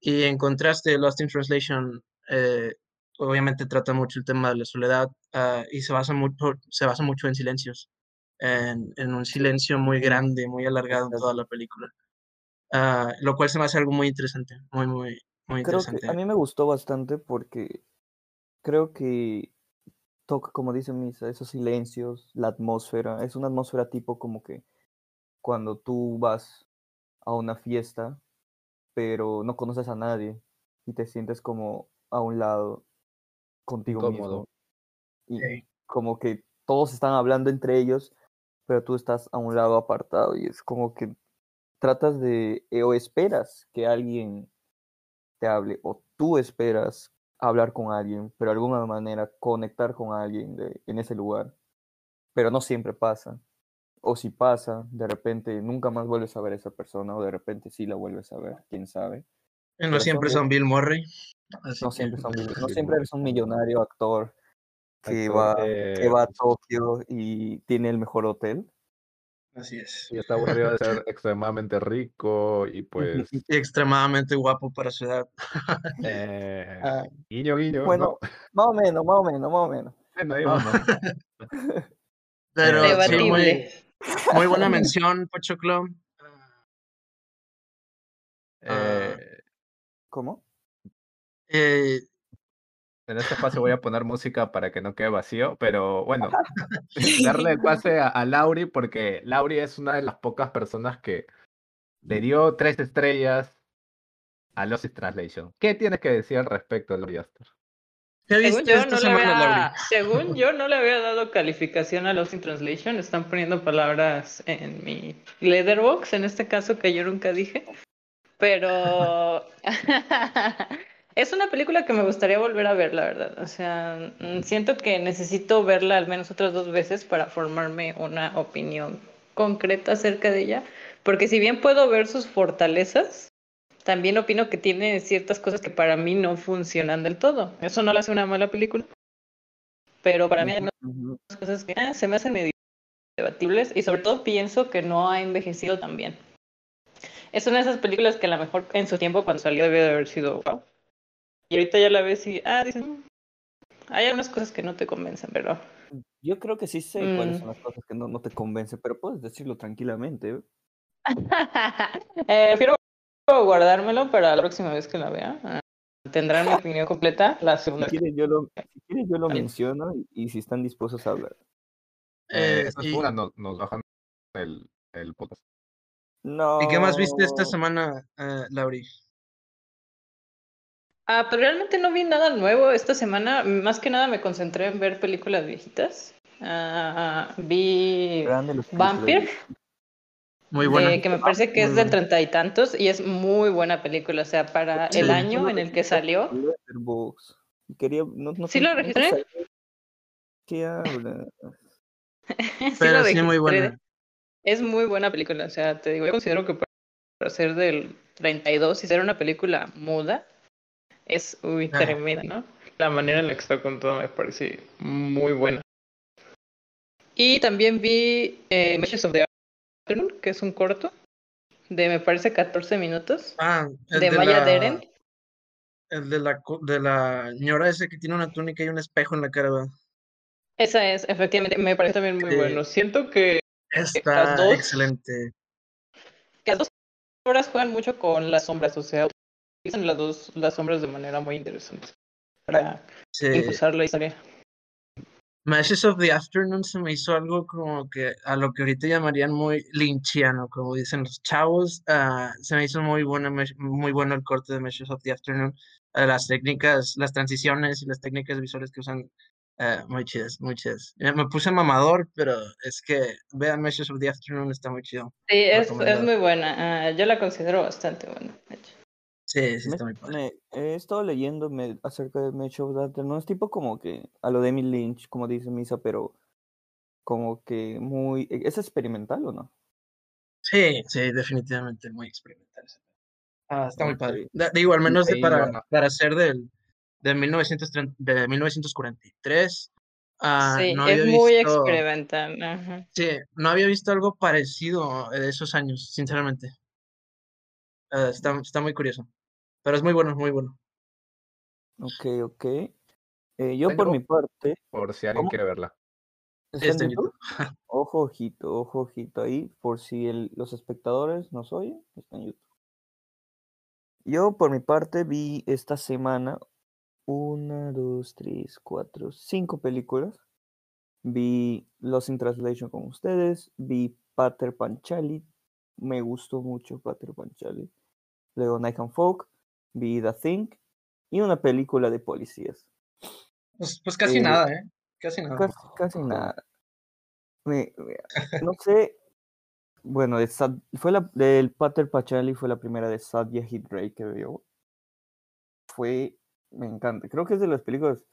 Y en contraste, Lost in Translation eh, obviamente trata mucho el tema de la soledad ah, y se basa mucho, se basa mucho en silencios, en, en un silencio muy grande, muy alargado en toda la película. Ah, lo cual se me hace algo muy interesante, muy, muy, muy Creo interesante. que a mí me gustó bastante porque creo que toca, como dice Misa, esos silencios, la atmósfera. Es una atmósfera tipo como que cuando tú vas a una fiesta, pero no conoces a nadie y te sientes como a un lado contigo mismo. Y Sí. como que todos están hablando entre ellos, pero tú estás a un lado apartado y es como que tratas de, eh, o esperas que alguien te hable, o tú esperas hablar con alguien, pero de alguna manera conectar con alguien de, en ese lugar. Pero no siempre pasa. O si pasa, de repente nunca más vuelves a ver a esa persona, o de repente sí la vuelves a ver, quién sabe. No siempre son Bill Murray. así No siempre, son, no siempre eres un millonario actor que Actor va, que- que va a Tokio y tiene el mejor hotel. Así es. Y está aburrido de ser extremadamente rico y pues Y extremadamente guapo para su edad. eh, Ah, guiño guiño Bueno, más o menos, más o menos, más o menos. bueno, ahí Ah. vamos. pero sí, muy buena mención, Pochoclo. Ah. Eh, ¿Cómo? Eh, en este espacio voy a poner música para que no quede vacío, pero bueno, darle el pase a, a Lauri porque Lauri es una de las pocas personas que le dio tres estrellas a Lost in Translation. ¿Qué tienes que decir al respecto, Lauri Aster? ¿Qué Según viste yo, esta no le semana, había, Lauri? según yo, no le había dado calificación a Lost in Translation. Están poniendo palabras en mi letterbox, en este caso que yo nunca dije. Pero es una película que me gustaría volver a ver, la verdad. O sea, mm, siento que necesito verla al menos otras dos veces para formarme una opinión concreta acerca de ella. Porque si bien puedo ver sus fortalezas, también opino que tiene ciertas cosas que para mí no funcionan del todo. Eso no le hace una mala película. Pero para mí hay unas cosas que ah, se me hacen medio debatibles y sobre todo pienso que no ha envejecido tan bien. Es una de esas películas que a lo mejor en su tiempo cuando salió debió de haber sido wow. Y ahorita ya la ves y, ah, dices, "Mm". hay algunas cosas que no te convencen, pero Yo creo que sí sé cuáles Mm. son las cosas que no, no te convencen, pero puedes decirlo tranquilamente. ¿eh? eh, prefiero guardármelo para la próxima vez que la vea. Ah, Tendrán mi opinión completa la Si segunda. quieres, yo lo, si quieres, yo lo menciono y, y si están dispuestos a hablar. Eh, Eh, y- nos, nos bajan el, el podcast. No. ¿Y qué más viste esta semana, eh, Lauri? Ah, pero realmente no vi nada nuevo esta semana. Más que nada me concentré en ver películas viejitas. Ah, vi los películas. Vampire, Muy buena. eh, que me parece que es del buena. treinta y tantos y es muy buena película. O sea, para Sí. el año en el que salió. Quería, no, no ¿Sí lo registré? ¿Qué habla? sí Pero lo sí, muy buena. Es muy buena película. O sea, te digo, yo considero que para ser del 32 y ser una película muda, es uy, tremenda, ¿no? La manera en la que está contada me parece muy buena. Y también vi eh, Meshes of the Afternoon, que es un corto de, me parece, 14 minutos, Ah, el de de Maya la, Deren. el de la, de la señora ese que tiene una túnica y un espejo en la cara, ¿verdad? Esa es, efectivamente, me parece también muy bueno. Siento que, Está dos- excelente. que las dos obras juegan mucho con las sombras, o sea, utilizan las dos las sombras de manera muy interesante para Sí. impulsar la historia. Matches of the Afternoon se me hizo algo como que a lo que ahorita llamarían muy lynchiano, como dicen los chavos. ah, se me hizo muy mesh- muy bueno el corte de Matches of the Afternoon. Ah, las técnicas, las transiciones y las técnicas visuales que usan, ah, muy chidas, muy chidas. Ya Me puse mamador, pero es que vean Matches of the Afternoon, está muy chido. Sí, es, es muy buena. ah, yo la considero bastante buena, de hecho. Sí, sí, Me- está muy padre. me- he estado leyendo me- acerca de Match of the Afternoon, es tipo como que a lo de Emily Lynch, como dice Misa, pero como que muy... ¿Es experimental o no? Sí, sí, definitivamente muy experimental. Ah, está muy padre. Ok. Da- Digo, al menos de para, para ser del, de, 1930 de 1943. ah, sí, no es había muy visto, experimental. ajá. sí, no había visto algo parecido de esos años, sinceramente. Ah, está, está muy curioso. Pero es muy bueno, muy bueno. Ok, ok. Eh, yo por mi parte... Por si alguien ¿Cómo? quiere verla. ¿Está en Está en YouTube? Ojo, ojito, ojo, ojito ahí, por si el- los espectadores nos oyen, está en YouTube. Yo, por mi parte, vi esta semana una, dos, tres, cuatro, cinco películas. Vi Lost in Translation con ustedes, vi Pater Panchali, me gustó mucho Pater Panchali. Luego Night and Folk, vi The Thing y una película de policías. Pues, pues casi Eh, nada, ¿eh? Casi nada. Casi, casi nada. Me- me- no sé. Bueno, de Sad- fue la, del Pater Pachali fue la primera de Sadia Hit Ray que veo. Fue, me encanta. Creo que es de las películas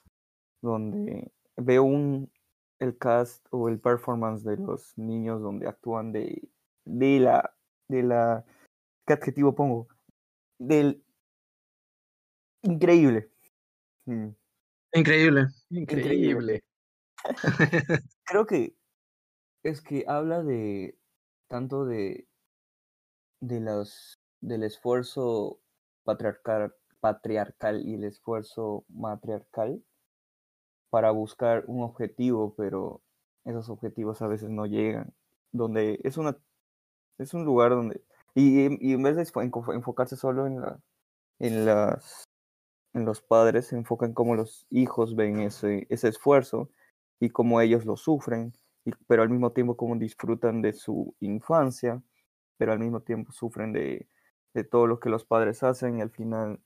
donde veo un el cast o el performance de los niños donde actúan de, de la de la ¿qué adjetivo pongo? Del increíble. Mm, Increíble. Increíble. Creo que es que habla de tanto de, de los, del esfuerzo patriarcal, patriarcal y el esfuerzo matriarcal para buscar un objetivo, pero esos objetivos a veces no llegan. Donde es una es un lugar donde y, en vez de enfo- enfocarse solo en la en las en los padres, se enfocan cómo los hijos ven ese, ese esfuerzo y cómo ellos lo sufren, y, pero al mismo tiempo cómo disfrutan de su infancia, pero al mismo tiempo sufren de, de todo lo que los padres hacen y al final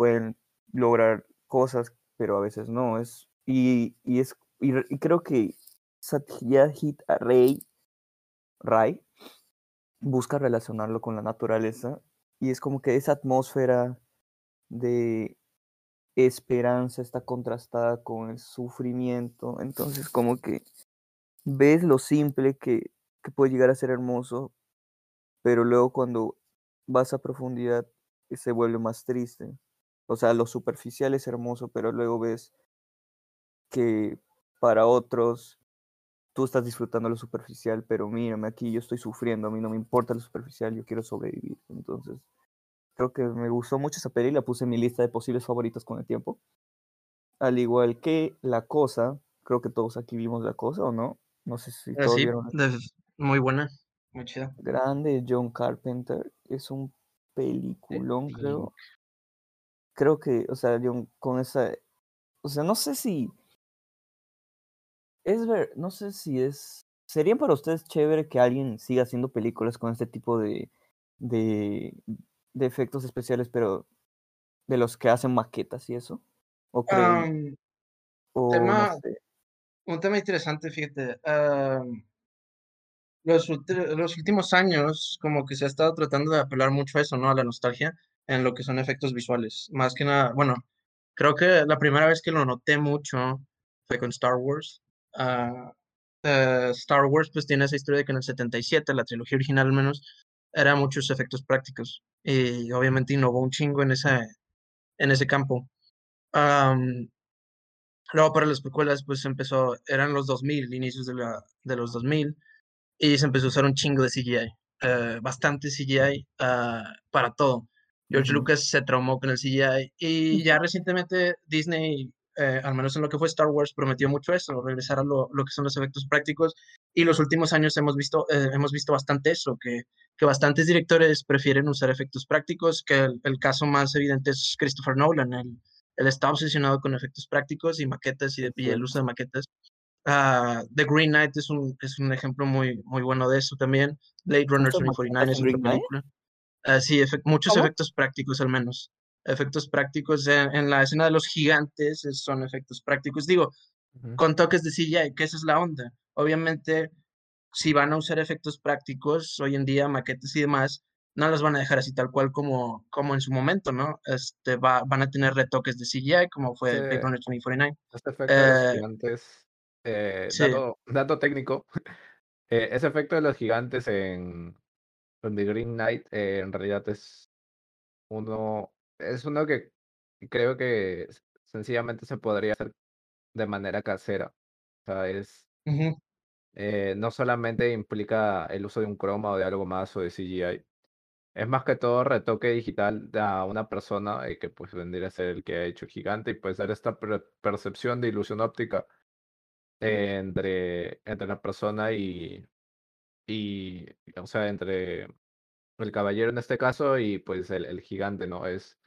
pueden lograr cosas, pero a veces no. Es, y, y es, y, re- y creo que Satyajit Ray, Ray busca relacionarlo con la naturaleza y es como que esa atmósfera de esperanza está contrastada con el sufrimiento. Entonces, como que ves lo simple que, que puede llegar a ser hermoso, pero luego cuando vas a profundidad se vuelve más triste. O sea, lo superficial es hermoso, pero luego ves que para otros tú estás disfrutando lo superficial, pero mírame aquí, yo estoy sufriendo, a mí no me importa lo superficial, yo quiero sobrevivir. Entonces, creo que me gustó mucho esa peli, la puse en mi lista de posibles favoritos con el tiempo. Al igual que La Cosa, creo que todos aquí vimos La Cosa, ¿o no? No sé si Eh, todos sí, vieron. muy buena. Muy chida. Grande, John Carpenter, es un peliculón, creo. Creo que, o sea, John, con esa, o sea, no sé si es ver, no sé si es, sería para ustedes chévere que alguien siga haciendo películas con este tipo de, de, de efectos especiales, pero de los que hacen maquetas y eso, o creen, Am, o no tema- sé. un tema interesante, fíjate. los últimos años, como que se ha estado tratando de apelar mucho a eso, ¿no? A la nostalgia en lo que son efectos visuales. Más que nada, bueno, creo que la primera vez que lo noté mucho fue con Star Wars. Ah, eh, Star Wars, pues tiene esa historia de que en el 77, la trilogía original al menos, era muchos efectos prácticos. Y obviamente innovó un chingo en ese, en ese campo. Am, luego para las precuelas, pues empezó, eran los 2000, inicios de, la, de los 2000, y se empezó a usar un chingo de CGI, eh, bastante CGI ah, para todo. George. Lucas se traumó con el CGI y ya recientemente Disney, eh, al menos en lo que fue Star Wars, prometió mucho eso, regresar a lo, lo que son los efectos prácticos. Y los últimos años hemos visto, eh, hemos visto bastante eso, que, que bastantes directores prefieren usar efectos prácticos, que el, el caso más evidente es Christopher Nolan. Él, él está obsesionado con efectos prácticos y maquetas y, de, y el uso de maquetas. Ah, The Green Knight es un, es un ejemplo muy, muy bueno de eso también. Blade Runner ¿Usan 2049 maquetas es otra Green Knight? Ah, sí, muchos ¿Cómo? efectos prácticos al menos. Efectos prácticos en, en la escena de los gigantes es- son efectos prácticos. Digo, con toques de CGI, que esa es la onda. Obviamente, si van a usar efectos prácticos hoy en día, maquetas y demás, no las van a dejar así tal cual como, como en su momento, ¿no? Este, va, van a tener retoques de CGI, como fue Sí. Blade Runner 2049. Este efecto de los Eh, gigantes, eh, sí. dato, dato técnico, eh, ese efecto de los gigantes en, en The Green Knight eh, en realidad es uno, es uno que creo que sencillamente se podría hacer de manera casera. O sea, es, eh, no solamente implica el uso de un croma o de algo más o de CGI, es más que todo retoque digital a una persona eh, que pues vendría a ser el que ha hecho gigante y pues dar esta per- percepción de ilusión óptica eh, entre, entre la persona y, y, o sea, entre el caballero en este caso y pues el, el gigante, ¿no? Es,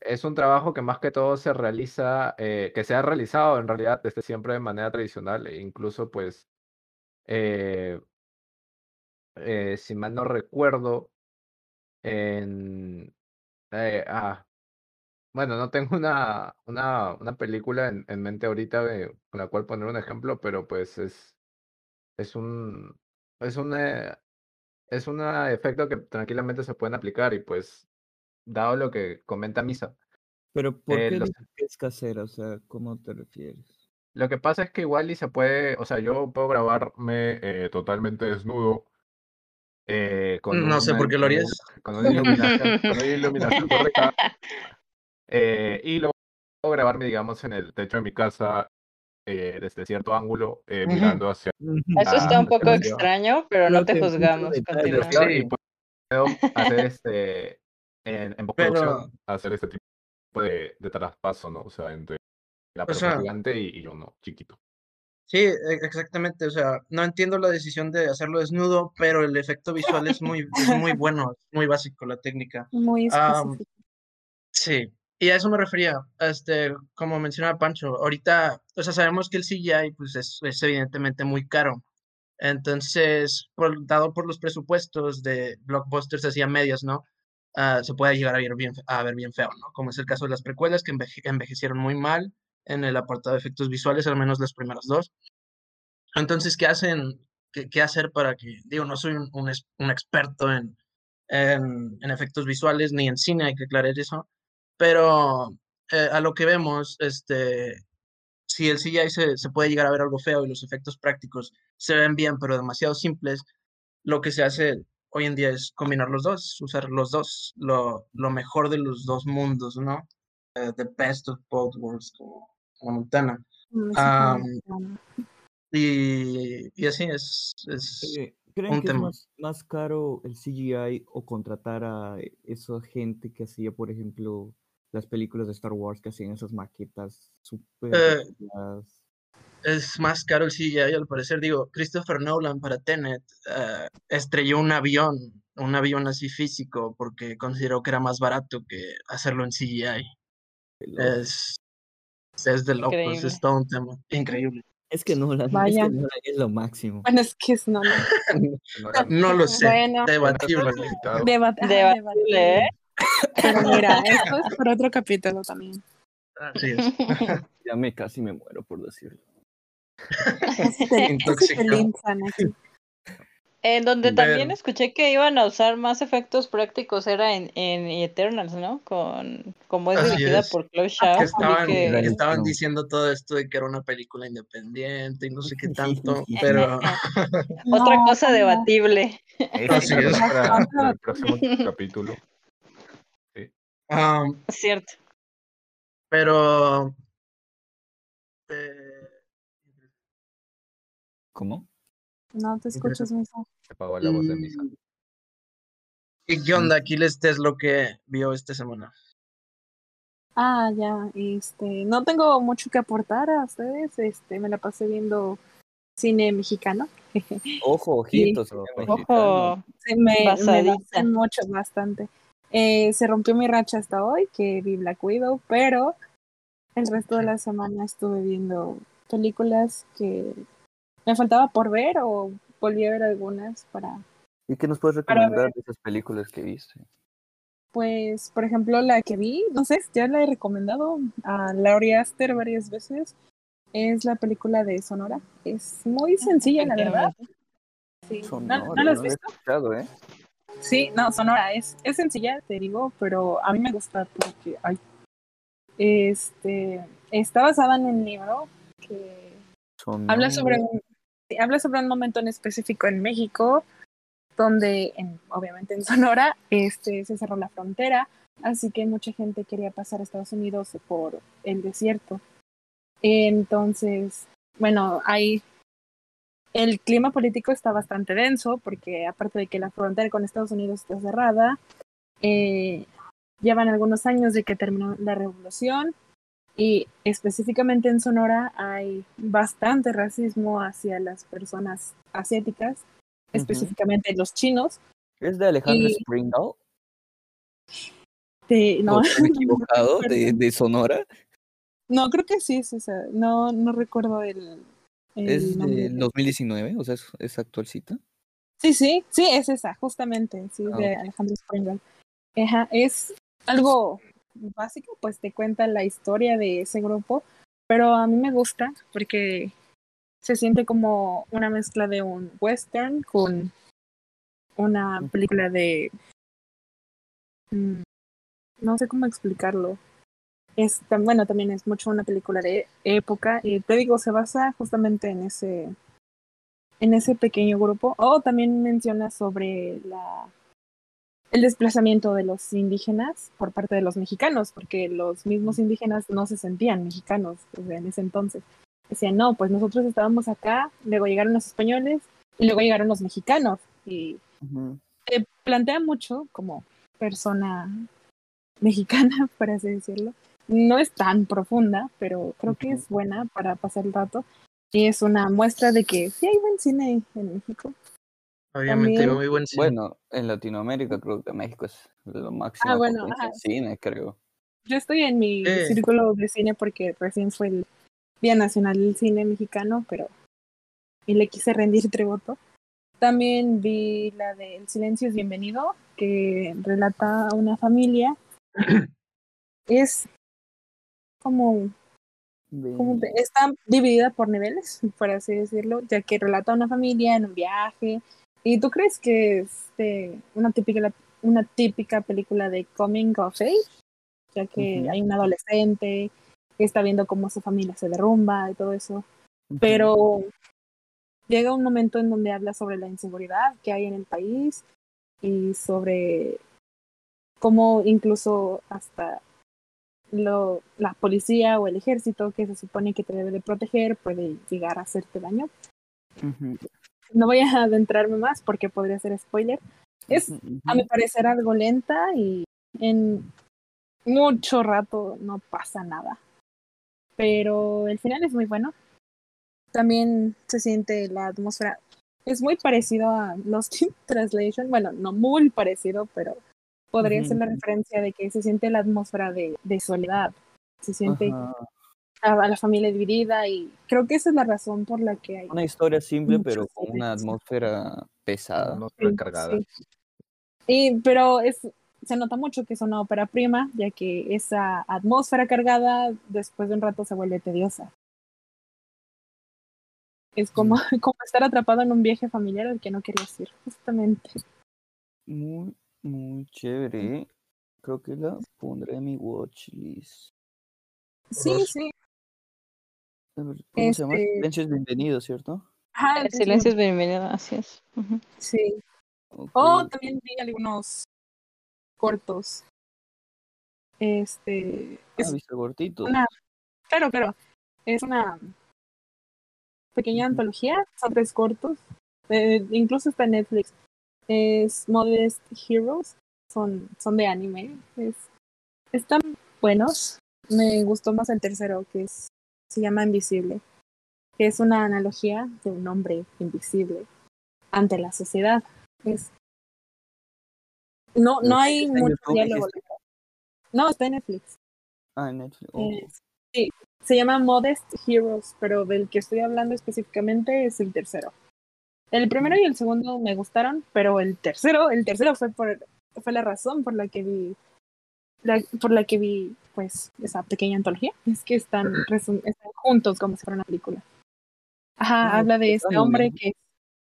es un trabajo que más que todo se realiza, eh, que se ha realizado en realidad desde siempre de manera tradicional, e incluso pues, eh, eh, si mal no recuerdo, en... ah, bueno, no tengo una, una, una película en, en mente ahorita de- con la cual poner un ejemplo, pero pues es, es un, es un, eh, es un efecto que tranquilamente se pueden aplicar y pues, dado lo que comenta Misa, Pero ¿por eh, qué los- es casera? O sea, ¿cómo te refieres? lo que pasa es que igual y se puede, o sea, yo puedo grabarme eh, totalmente desnudo eh, con No sé por qué lo harías. con una iluminación, con una iluminación correcta y luego grabarme, digamos, en el techo de mi casa eh, desde cierto ángulo, eh, mirando hacia... Eso está un poco extraño, pero no te que juzgamos. Sí, puedo hacer este, en, en hacer este tipo de, de traspaso, ¿no? O sea, entre la persona sea- gigante y, y yo no, chiquito. Sí, e- exactamente. O sea, no entiendo la decisión de hacerlo desnudo, pero el efecto visual es muy, es muy bueno, es muy básico la técnica. Muy específico. Sí, y a eso me refería, este, como mencionaba Pancho, ahorita, o sea, sabemos que el CGI, pues, es, es evidentemente muy caro. Entonces, por- dado por los presupuestos de blockbusters así a medias, ¿no? Ah, se puede llegar a ver bien, a ver bien feo, ¿no? Como es el caso de las precuelas que enveje- envejecieron muy mal en el apartado de efectos visuales, al menos las primeras dos. Entonces, ¿qué hacen? ¿Qué, qué hacer para que, digo, no soy un, un un experto en, en, en efectos visuales ni en cine, hay que aclarar eso, pero eh, a lo que vemos, este, si el CGI se, se puede llegar a ver algo feo y los efectos prácticos se ven bien, pero demasiado simples, lo que se hace hoy en día es combinar los dos, usar los dos, lo, lo mejor de los dos mundos, ¿no? Eh, the best of both worlds, como, Montana. Mm. Y, y así es, es Eh, ¿Creen un que es más, más caro el CGI o contratar a esa gente que hacía, por ejemplo, las películas de Star Wars que hacían esas maquetas súper Eh, es más caro el CGI, al parecer. Digo, Christopher Nolan para Tenet eh, estrelló un avión, un avión así físico, porque consideró que era más barato que hacerlo en CGI. Es, es de locos, Increíble. es todo un tema. Increíble. Es que Nolan, es, que Vaya. Es lo máximo. Bueno, es que es no, no. No No lo sé, Bueno. debatible. Debatible. Pero mira, esto es por otro capítulo también. Así es. Ya me casi me muero por decirlo. Casi te- casi te Intoxicado. linchan aquí. En donde también escuché que iban a usar más efectos prácticos era en, en Eternals, ¿no? Con, como es Así dirigida es. por Chloe Que vi estaban, que- que Rarísimo. estaban diciendo todo esto de que era una película independiente y no sé qué tanto, pero otra cosa debatible. Así es. Para para el próximo capítulo. Um, Cierto. pero eh, ¿Cómo? No te escuchas, Misa. Se apagó la voz de misa. Mm, ¿Y qué onda, Aquiles? ¿Qué es lo que vio esta semana? Ah, ya, este, no tengo mucho que aportar a ustedes, este, me la pasé viendo cine mexicano. Ojo, ojitos. señor mexicano. Ojo. Sí, me, me mucho, bastante. Eh, se rompió mi racha hasta hoy, que vi Black Widow, pero el resto de la semana estuve viendo películas que me faltaba por ver o volví a ver algunas para, ¿Y qué nos puedes recomendar de esas películas que viste? pues, por ejemplo, la que vi, no sé, ya la he recomendado a Laurie Aster varias veces, es la película de Sonora. Es muy sencilla, la verdad. Sí. ¿No, Sonora, ¿no la has lo he escuchado, ¿eh? Sí, no, Sonora es, es sencilla, te digo, pero a mí me gusta porque ay, este está basada en un libro que habla sobre un, habla sobre un momento en específico en México donde en, obviamente en Sonora este se cerró la frontera, así que mucha gente quería pasar a Estados Unidos por el desierto. Entonces, bueno, ahí el clima político está bastante denso porque aparte de que la frontera con Estados Unidos está cerrada, eh, llevan algunos años de que terminó la revolución y específicamente en Sonora hay bastante racismo hacia las personas asiáticas, específicamente los chinos. ¿Es de Alejandro Y- Springall? De- no, ¿O estoy equivocado? ¿De, de Sonora? no, creo que sí, sí, sea, no, no recuerdo el ¿Es del 2019? O sea, es, es actualcita. Sí, sí, sí, es esa, justamente, sí, Ah, de. Alejandro Springal. Ajá, es algo básico, pues te cuenta la historia de ese grupo, pero a mí me gusta porque se siente como una mezcla de un western con una película de... mm, no sé cómo explicarlo. Es, bueno, también es mucho una película de época y te digo, se basa justamente en ese en ese pequeño grupo. O también menciona sobre la el desplazamiento de los indígenas por parte de los mexicanos, porque los mismos indígenas no se sentían mexicanos en ese entonces. Decían, no, pues nosotros estábamos acá, luego llegaron los españoles y luego llegaron los mexicanos. Y te plantea mucho como persona mexicana, por así decirlo. No es tan profunda, pero creo que es buena para pasar el rato. Y es una muestra de que sí hay buen cine en México. Obviamente, También- muy buen cine. Bueno, en Latinoamérica creo que México es lo máximo Ah, de bueno, ajá. cine, creo. Yo estoy en mi Eh. círculo de cine porque recién fue el Día Nacional del Cine Mexicano, pero y le quise rendir tributo. También vi la de El silencio es bienvenido, que relata a una familia. es como, como está dividida por niveles, por así decirlo, ya que relata a una familia en un viaje. ¿Y tú crees que es de una típica una típica película de coming of age? Ya que Ujú. hay un adolescente que está viendo cómo su familia se derrumba y todo eso. Pero llega un momento en donde habla sobre la inseguridad que hay en el país y sobre cómo incluso hasta lo, la policía o el ejército que se supone que te debe de proteger puede llegar a hacerte daño. No voy a adentrarme más porque podría ser spoiler. Es, a mi parecer, algo lenta y en mucho rato no pasa nada. Pero el final es muy bueno. También se siente la atmósfera. Es muy parecido a Lost in Translation. Bueno, no muy parecido, pero podría ser la referencia de que se siente la atmósfera de, de soledad. Se siente Ajá. a, a la familia dividida y creo que esa es la razón por la que hay. Una historia simple, pero con una atmósfera pesada. No Sí, recargada. sí. Y, pero es, se nota mucho que es una ópera prima, ya que esa atmósfera cargada después de un rato se vuelve tediosa. Es como, como estar atrapado en un viaje familiar al que no querías ir, justamente. Muy, muy chévere. Creo que la pondré en mi watchlist. Sí, Horror. sí. Ver, ¿Cómo se llama? Este- Silencio es bienvenido, ¿cierto? Ajá, El sí, silencio es bienvenido, así es. Ujú. Sí. Ok. Oh, también vi algunos cortos. Este. Ah, Es viste cortito. una. Claro, claro. Es una pequeña Ujú. antología. Son tres cortos. Eh, incluso está en Netflix. Es Modest Heroes. Son, son de anime. Es, están buenos. Me gustó más el tercero, que es, se llama Invisible. Que es una analogía de un hombre invisible ante la sociedad. Es, no, no hay ¿Está en mucho diálogo. No, está en Netflix. Ah, en Netflix. oh. Eh, sí, se llama Modest Heroes, pero del que estoy hablando específicamente es el tercero. El primero y el segundo me gustaron, pero el tercero, el tercero fue por fue la razón por la que vi la- por la que vi pues esa pequeña antología, es que están, juntos como si fuera una película. Ajá, Ah, habla de es este anime. hombre que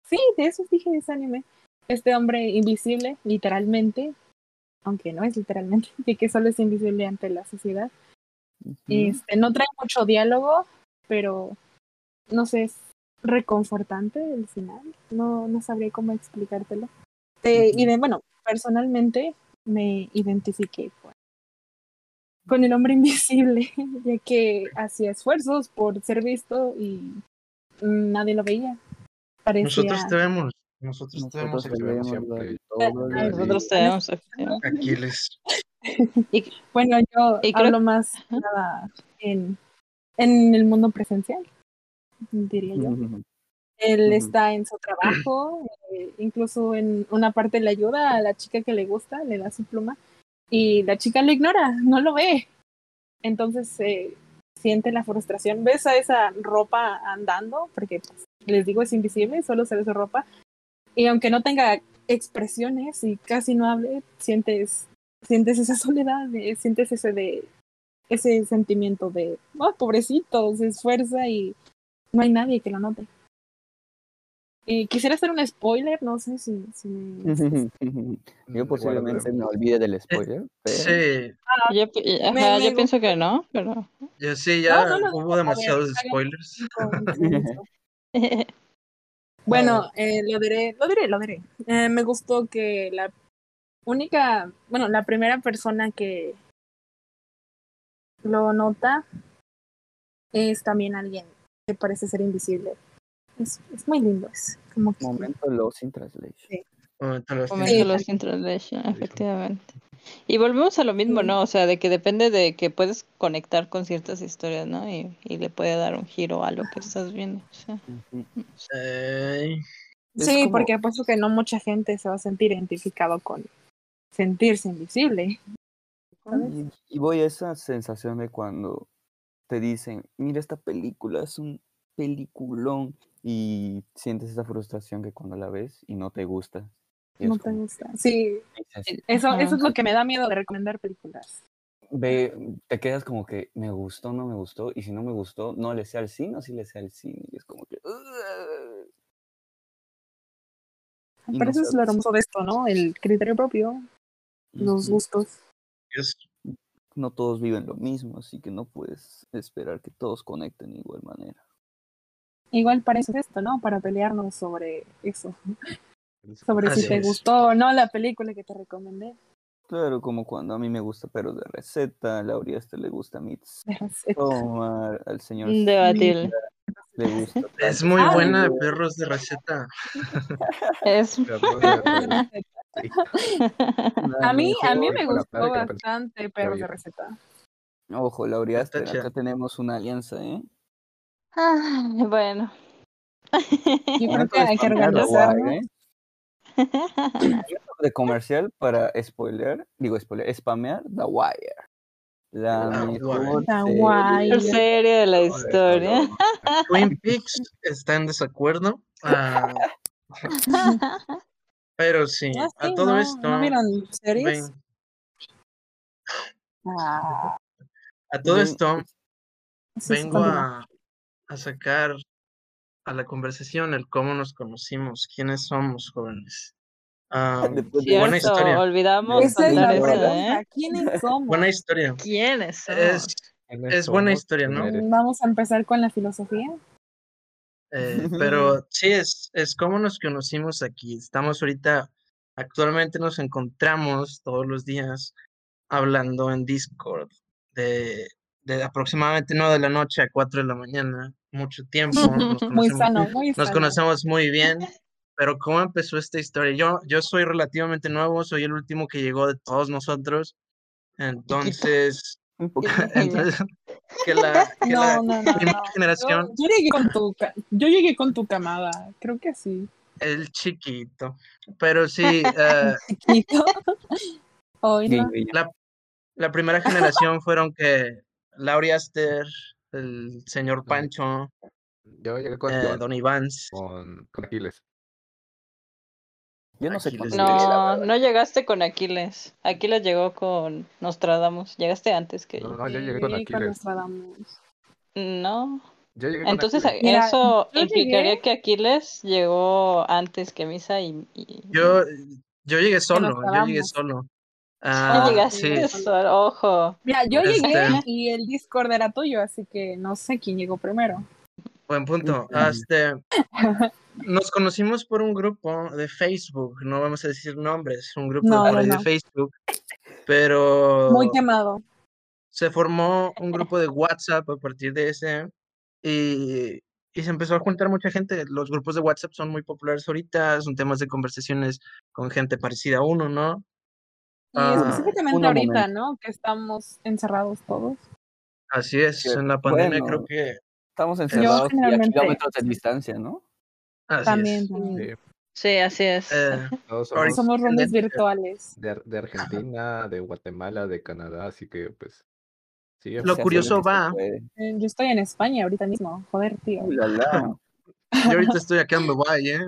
sí, de eso dije es anime. Este hombre invisible, literalmente, aunque no es literalmente, y que solo es invisible ante la sociedad. Este, no trae mucho diálogo, pero no sé, reconfortante el final. No, no sabría cómo explicártelo. Eh, Y de, bueno, personalmente me identifiqué con, con el hombre invisible, ya que hacía esfuerzos por ser visto y nadie lo veía. Parecía... Nosotros te vemos. Nosotros te vemos Nosotros aquí. te vemos siempre. Nosotros tenemos efectivamente. Aquiles. Y, Bueno, yo Y creo- hablo más nada en, en el mundo presencial, diría yo. Él Ujú. está en su trabajo, eh, incluso en una parte le ayuda a la chica que le gusta, le da su pluma, y la chica lo ignora, no lo ve. Entonces eh, siente la frustración. ¿Ves a esa ropa andando? Porque pues, les digo, es invisible, solo se ve su ropa. Y aunque no tenga expresiones y casi no hable, sientes, sientes esa soledad, eh, sientes ese de ese sentimiento de, oh, pobrecito, se esfuerza y no hay nadie que lo note. Eh, quisiera hacer un spoiler, no sé si, si me- Yo posiblemente me olvide del spoiler, pero Sí, yo, pi- ajá, Me- me yo pienso que no, pero. ya sí, ya No, no, no, hubo demasiados spoilers. Bueno, eh, lo diré, lo diré, lo diré. Eh, me gustó que la única, bueno, la primera persona que lo nota es también alguien que parece ser invisible. Es, es muy lindo, es como que Momento Lost in Translation. Momento los Momento Sí. Lost in Translation, efectivamente. Y volvemos a lo mismo, Sí. ¿no? O sea, de que depende de que puedes conectar con ciertas historias, ¿no? Y, y le puede dar un giro a lo que estás viendo. o sea. Ujú. Es Sí, como- porque apuesto que no mucha gente se va a sentir identificado con sentirse invisible. ¿sabes? Y, y voy a esa sensación de cuando te dicen, mira esta película, es un peliculón, y sientes esa frustración que cuando la ves y no te gusta. No te como, gusta. Sí, dices, eso, eso es lo que me da miedo de recomendar películas. ve, te quedas como que me gustó, no me gustó, y si no me gustó, no le sea al cine o sí le sea al cine. Y es como que... Y Pero no eso es lo hermoso de esto, ¿no? El criterio propio, los gustos. es- No todos viven lo mismo, así que no puedes esperar que todos conecten de igual manera. Igual para eso es esto, ¿no? Para pelearnos sobre eso. Sobre Así si te es. gustó o no la película que te recomendé. Claro, como cuando a mí me gusta Perros de Receta, a Laura este le gusta Mits Pero Omar, al señor Debatible. Le gusta. es muy Ah, buena sí. Perros de Receta. Es... A mí, a mí me gustó bastante Perros de. Receta. Ojo, Está acá tenemos una alianza, ¿eh? Ay, bueno. Yo creo que de hay que organizarnos. ¿eh? De comercial para spoiler, digo spoiler, spamear The Wire. La mejor serie. Serio de la historia. Twin Peaks está en desacuerdo. ah, pero sí, Ah, a sí, todo ¿no? esto. ¿No vieron series? ven- Ah, a todo Ven- esto vengo a, a sacar a la conversación el cómo nos conocimos, quiénes somos jóvenes. Buena historia. olvidamos Esa es la pregunta. ¿eh? ¿Quiénes somos? buena historia. ¿Quiénes son? Es, ¿Quiénes es buena somos? historia, ¿no? Vamos a empezar con la filosofía. eh, pero sí, es, es cómo nos conocimos aquí. Estamos ahorita, actualmente nos encontramos todos los días hablando en Discord de, de aproximadamente 9 de la noche a 4 de la mañana. Mucho tiempo. Nos Muy sano, muy nos sano. conocemos muy bien. Pero ¿cómo empezó esta historia? Yo, yo soy relativamente nuevo, soy el último que llegó de todos nosotros. Entonces, Un poco. entonces que la, que la No, no, no, primera no. Yo, generación, yo llegué con tu, yo llegué con tu camada, creo que sí. el chiquito. Pero sí, eh, Chiquito. La, la primera generación fueron que Lauri Aster, el señor Pancho, Yo llegué con, eh, Don Ivans. con, con Aquiles. Yo no Aquiles No, llegaste con Aquiles. Aquiles llegó con Nostradamus. Llegaste antes que No, yo. no, yo llegué con Aquiles. Nostradamus. No. Yo llegué con Entonces Aquiles. Eso implicaría llegué- que Aquiles llegó antes que Misa y... y- Yo, yo llegué solo, yo llegué solo. Ah, llegaste sí, solo, ojo. Mira, yo Este- llegué y el Discord era tuyo, así que no sé quién llegó primero. Buen punto. Ujú. Este, nos conocimos por un grupo de Facebook, no vamos a decir nombres, un grupo No, por no, ahí de. Facebook, pero Muy quemado. se formó un grupo de WhatsApp a partir de ese y, y se empezó a juntar mucha gente. Los grupos de WhatsApp son muy populares ahorita, son temas de conversaciones con gente parecida a uno, ¿no? Y Ah, específicamente ahorita, momento. ¿no? Que estamos encerrados todos. Así es, en la pandemia creo que Estamos encerrados y a kilómetros de distancia, ¿no? así También, es. también. Sí, Sí, así es. Eh, todos somos Somos tendencia. virtuales. de, de Argentina, de Guatemala, de Canadá, así que pues sí, Lo curioso va- puede. Eh, Yo estoy en España ahorita mismo. Joder, tío. Uy, la, la. yo ahorita estoy acá en Dubái, ¿eh?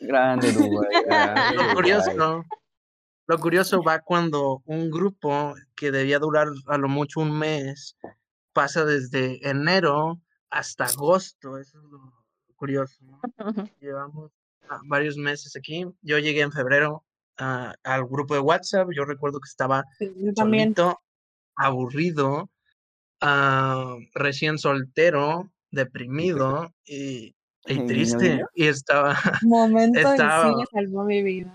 Grande Dubái. Lo curioso, lo curioso va cuando un grupo que debía durar a lo mucho un mes pasa desde enero hasta agosto. Eso es lo curioso. ¿no? Llevamos ah, varios meses aquí. Yo llegué en febrero ah, al grupo de WhatsApp. Yo recuerdo que estaba Sí, yo también. solito, aburrido, ah, recién soltero, deprimido y, triste. Y estaba, Momento Estaba- cine salvó mi vida.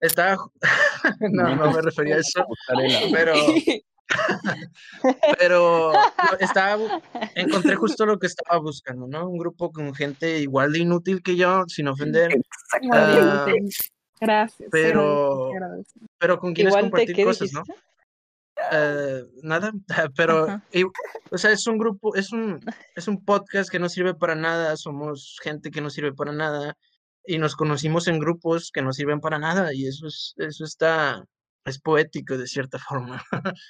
estaba, no, no me refería a eso, pero, pero no, estaba, encontré justo lo que estaba buscando, ¿no? Un grupo con gente igual de inútil que yo, sin ofender, Ah, Gracias. pero- pero con quienes te compartir qué cosas, ¿no? Eh, nada, pero, Ajá. y- o sea, es un grupo, es un, es un podcast que no sirve para nada, somos gente que no sirve para nada y nos conocimos en grupos que no sirven para nada y eso es, eso está, es poético de cierta forma.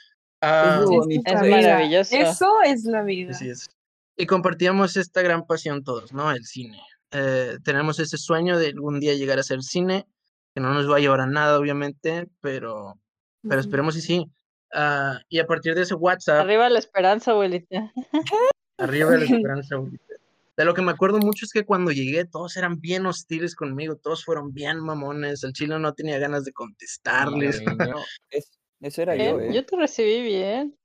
Ah, Es bonito. Es maravilloso. Eso es la vida. así es. Y compartíamos esta gran pasión todos, ¿no? El cine. Eh, tenemos ese sueño de algún día llegar a hacer cine, que no nos va a llevar a nada, obviamente, pero, pero esperemos y sí. Ah, y a partir de ese WhatsApp, Arriba la esperanza, abuelita. arriba de la esperanza. ahorita. De lo que me acuerdo mucho es que cuando llegué todos eran bien hostiles conmigo, todos fueron bien mamones, el chino no tenía ganas de contestarles. Niño, Es- eso era yo, ¿eh? Yo te recibí bien.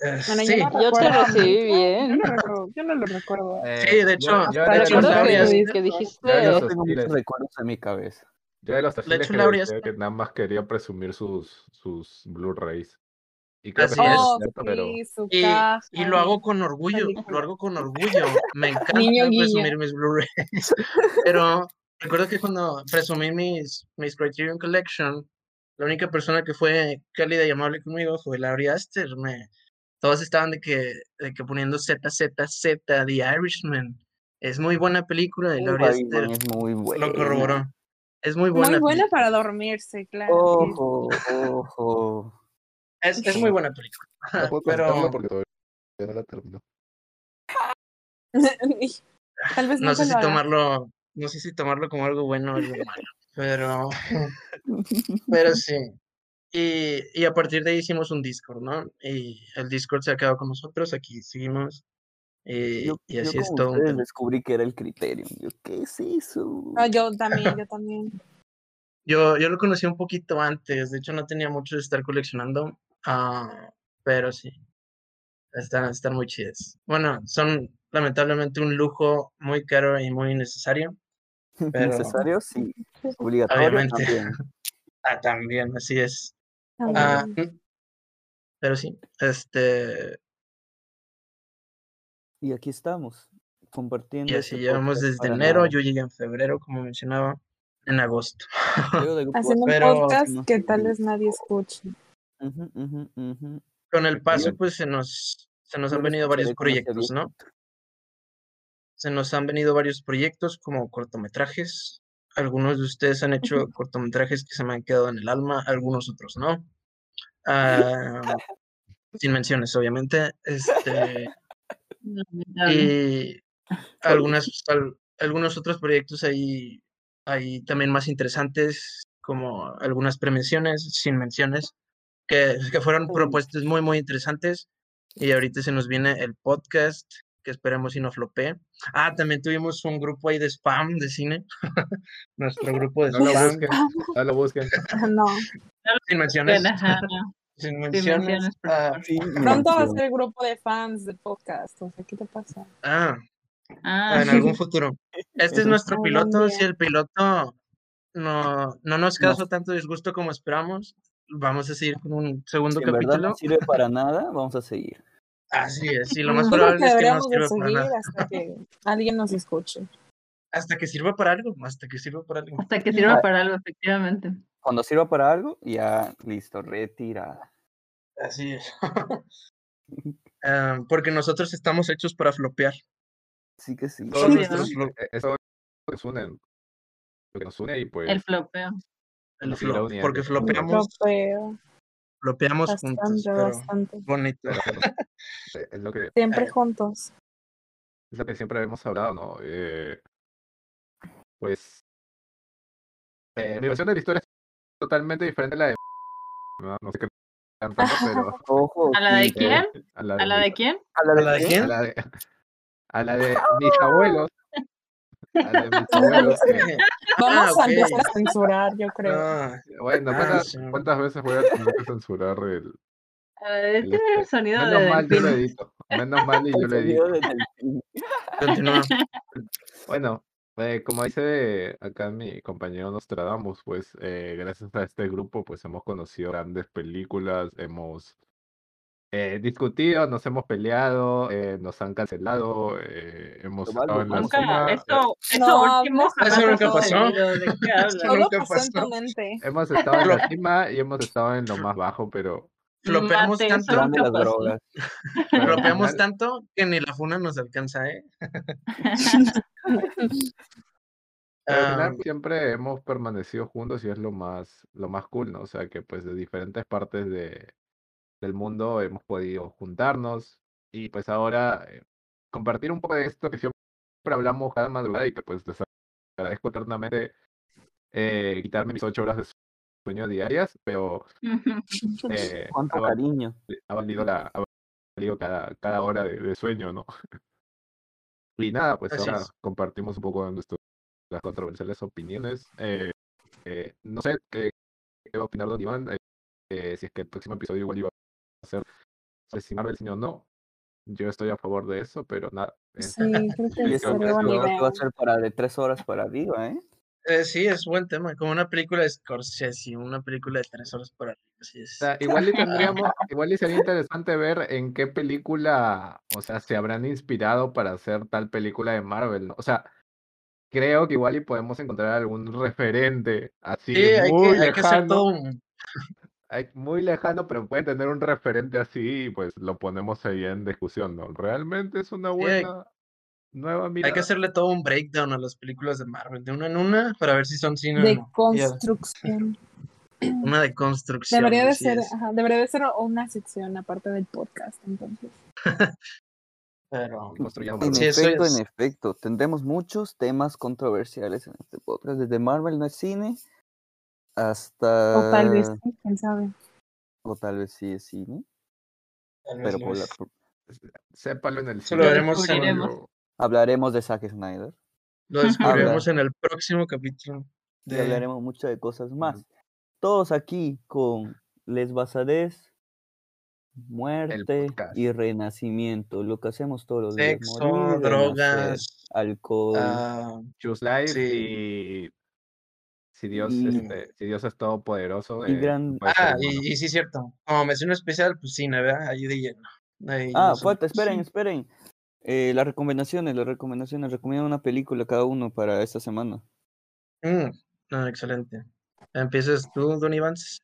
Eh, Bueno, sí, yo, no Yo te recibí bien. Yo no, yo lo recuerdo. eh, Sí, de yo- hecho, yo la de hecho, que, que yo dijiste. era de los Yo tengo muchos recuerdos en mi cabeza. Yo de los hostiles hecho, que, que nada más quería presumir sus, sus Blu-rays. Y creo que Así sí es. Oh, cierto, pero sí, su Y, y lo hago con orgullo, lo hago con orgullo. Me encanta guiño. presumir mis Blu-rays. Pero recuerdo que cuando presumí mis, mis Criterion Collection, la única persona que fue cálida y amable conmigo fue Laurie Aster. Me, todos estaban de que, de que poniendo ZZZ, The Irishman. Es muy buena película Laurie Batman Aster es muy buena. lo corroboró. Es muy buena. Muy buena película. para dormirse, claro. Ojo, ojo. Es, es muy buena película. no puedo Pero comentarlo porque todavía no la termino. Tal vez no no sé si tomarlo, no sé si tomarlo como algo bueno o algo malo. Pero, pero sí. Y, y a partir de ahí hicimos un Discord, ¿no? Y el Discord se ha quedado con nosotros, aquí seguimos. Y, Yo, y yo así es todo descubrí que era el criterio. Yo, ¿qué es eso? No, yo también, yo también. Yo, yo lo conocí un poquito antes, de hecho no tenía mucho de estar coleccionando, ah, pero sí, están, están muy chidas. Bueno, son lamentablemente un lujo muy caro y muy necesario. pero- ¿Necesario? Sí. Obligatorio Obviamente. también. Ah, también, así es. Ah, También. pero sí, este, Y aquí estamos, compartiendo. y así este llevamos podcast desde enero, nada. yo llegué en febrero, como mencionaba, en agosto. Haciendo un pero- podcast que tal vez nadie escuche. Con el paso, pues se nos, se nos han venido varios proyectos, ¿no? Se nos han venido varios proyectos como cortometrajes. Algunos de ustedes han hecho cortometrajes que se me han quedado en el alma, algunos otros no. Ah, sin menciones, obviamente. Este, y algunas, al- algunos otros proyectos ahí, ahí también más interesantes, como algunas premenciones, sin menciones, que, que fueron propuestas muy, muy interesantes. Y ahorita se nos viene el podcast, que esperemos y no flopee. Ah, también tuvimos un grupo ahí de spam de cine. Nuestro grupo de No lo spam. busquen, no lo busquen. No. Sin menciones. Ajá. Sin menciones, ah. Sí, Pronto va a ser el grupo de fans del podcast. O sea, ¿qué te pasa? ah, Ah, en algún futuro. Este es nuestro piloto. Si el piloto no, no nos No. causó tanto disgusto como esperamos, vamos a seguir con un segundo Si en verdad capítulo. no sirve para nada, vamos a seguir. Así es, y lo más probable que es que no sirva para nada. hasta que alguien nos escuche. Hasta que sirva para algo, hasta que sirva para algo. hasta que sirva para algo, efectivamente. Cuando sirva para algo, ya listo, retirada. Así es. Ah, porque nosotros estamos hechos para flopear. Sí que sí. Todos nuestros flo- Eh, Eso nos une, lo que nos une y pues El flopeo. el flop, porque flopeamos, Flopeo, flopeamos juntos, bastante, pero bastante. bonito. eh, es lo que Siempre Eh. juntos. es lo que siempre hemos hablado, ¿no? Eh, pues eh, mi versión de la historia es totalmente diferente a la de no, no sé qué tanto, pero Ojo. ¿A la de quién? a la ¿A la de quién? ¿A la ¿A de, de quién? a la de, a la de mis abuelos a la de mis abuelos Vamos Ah, a empezar a censurar, yo creo. Ah, bueno Ah, ¿cuántas, veces voy a tener que censurar el, el el este? sonido menos de mal yo lo delfín. edito menos mal y yo El lo edito bueno Eh, como dice acá mi compañero Nostradamus, pues eh, gracias a este grupo pues hemos conocido grandes películas, hemos eh, discutido, nos hemos peleado, eh, nos han cancelado, eh, hemos estado en la Nunca, cima, eh, eso, eso No, último hables- jamás Eso ha nunca pasó. hemos estado en la cima y hemos estado en lo más bajo, pero Flopeamos tanto, las drogas. flopeamos tanto que ni la funa nos alcanza, ¿eh? Al final siempre hemos permanecido juntos y es lo más, lo más cool, ¿no? O sea que pues de diferentes partes de, del mundo hemos podido juntarnos y pues ahora eh, compartir un poco de esto que siempre hablamos cada madrugada y que pues les agradezco eternamente eh, quitarme mis ocho horas de sueño diarias, pero eh, Cuánto ha, cariño. ha valido la, ha valido cada, cada hora de, de sueño, ¿no? Y nada, pues Así ahora compartimos un poco de nuestras controversiales opiniones. Eh, eh, no sé qué, qué va a opinar Don Iván, eh, eh, si es que el próximo episodio igual iba a ser sobre si Marvel sí o no. Yo estoy a favor de eso, pero nada. eh, Sí, creo que idea. va a ser para de tres horas para arriba, ¿eh? eh, sí, es buen tema. Como una película de Scorsese, una película de tres horas por arriba. Así O es. sea, igual y tendríamos, igual y sería interesante ver en qué película, o sea, se habrán inspirado para hacer tal película de Marvel, ¿no? O sea, creo que igual y podemos encontrar algún referente así Sí, hay muy que, hay que hacer lejano, todo un... muy lejano, pero puede tener un referente así y pues lo ponemos ahí en discusión, ¿no? Realmente es una buena nueva Hay que mirada. hacerle todo un breakdown a las películas de Marvel, de una en una, para ver si son cine o De construcción. Una de construcción. Debería de ser, ajá, debería de ser una sección aparte del podcast, entonces. Pero Construyamos En Sí, efecto, es. en efecto. Tendremos muchos temas controversiales en este podcast. Desde Marvel no es cine hasta. O tal vez sí, quién sabe. O tal vez sí es cine. Pero lo por la- por- Sépalo en el cine, descubriremos. hablaremos de Zack Snyder. Lo descubriremos en el próximo capítulo. Y hablaremos mucho de cosas más. Todos aquí con Les Basadez, muerte y renacimiento. Lo que hacemos todos los días. Sexo, drogas, alcohol. Life Sí. y si Dios, Y- este, si Dios es todopoderoso, y eh, gran- ah, y, y sí, cierto. Como mención especial, pues cine, ¿verdad? Ahí de lleno. Ahí Ah, nosotros. falta, esperen, Sí. esperen. Eh, las recomendaciones, las recomendaciones. Recomiendo una película cada uno para esta semana. Mm, no, excelente. Empiezas tú, Don Ivans.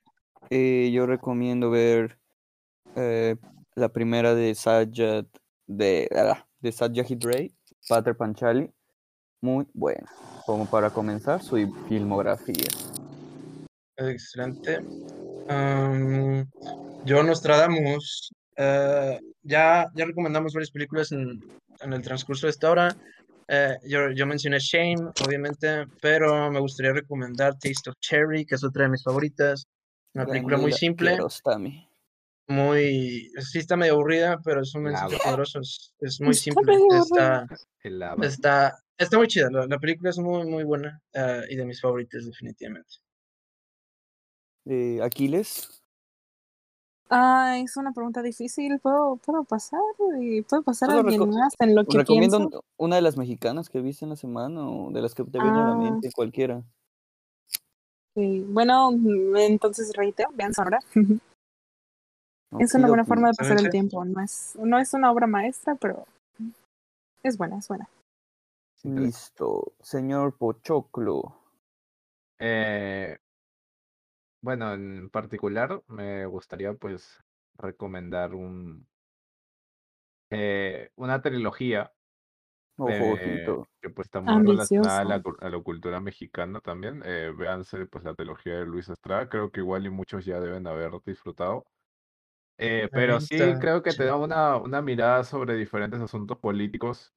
Eh, yo recomiendo ver eh, la primera de Sajad de, ah, de Satyajit Ray, Pater Panchali. Muy buena. Como para comenzar su filmografía. Excelente. Am, yo, Nostradamus, eh, ya, ya recomendamos varias películas en, en el transcurso de esta hora. Eh, yo, yo mencioné Shame, obviamente, pero me gustaría recomendar Taste of Cherry, que es otra de mis favoritas. Una película muy simple, muy... Sí está medio aburrida, pero es un mensaje poderoso, es, es muy simple. Está, está, está muy chida, la, la película es muy, muy buena eh, y de mis favoritas, definitivamente. Eh, Aquiles. Ah, es una pregunta difícil. ¿Puedo, puedo pasar? ¿Y ¿Puedo pasar a alguien más en lo que Recomiendo pienso? una de las mexicanas que viste en la semana o de las que te viene a la Ah. mente, cualquiera. Sí, Bueno, mm, entonces reitero, vean Sonora. Es una buena forma de pasar el tiempo. No es, no es una obra maestra, pero es buena, es buena. Listo. Señor Pochoclo. Eh, bueno, en particular me gustaría pues recomendar un eh, una trilogía Ojo, eh, ojito. que pues está muy relacionada a la, a cultura mexicana también. Eh, véanse pues la trilogía de Luis Estrada, creo que igual y muchos ya deben haber disfrutado. Eh, pero sí creo que te da una, una mirada sobre diferentes asuntos políticos,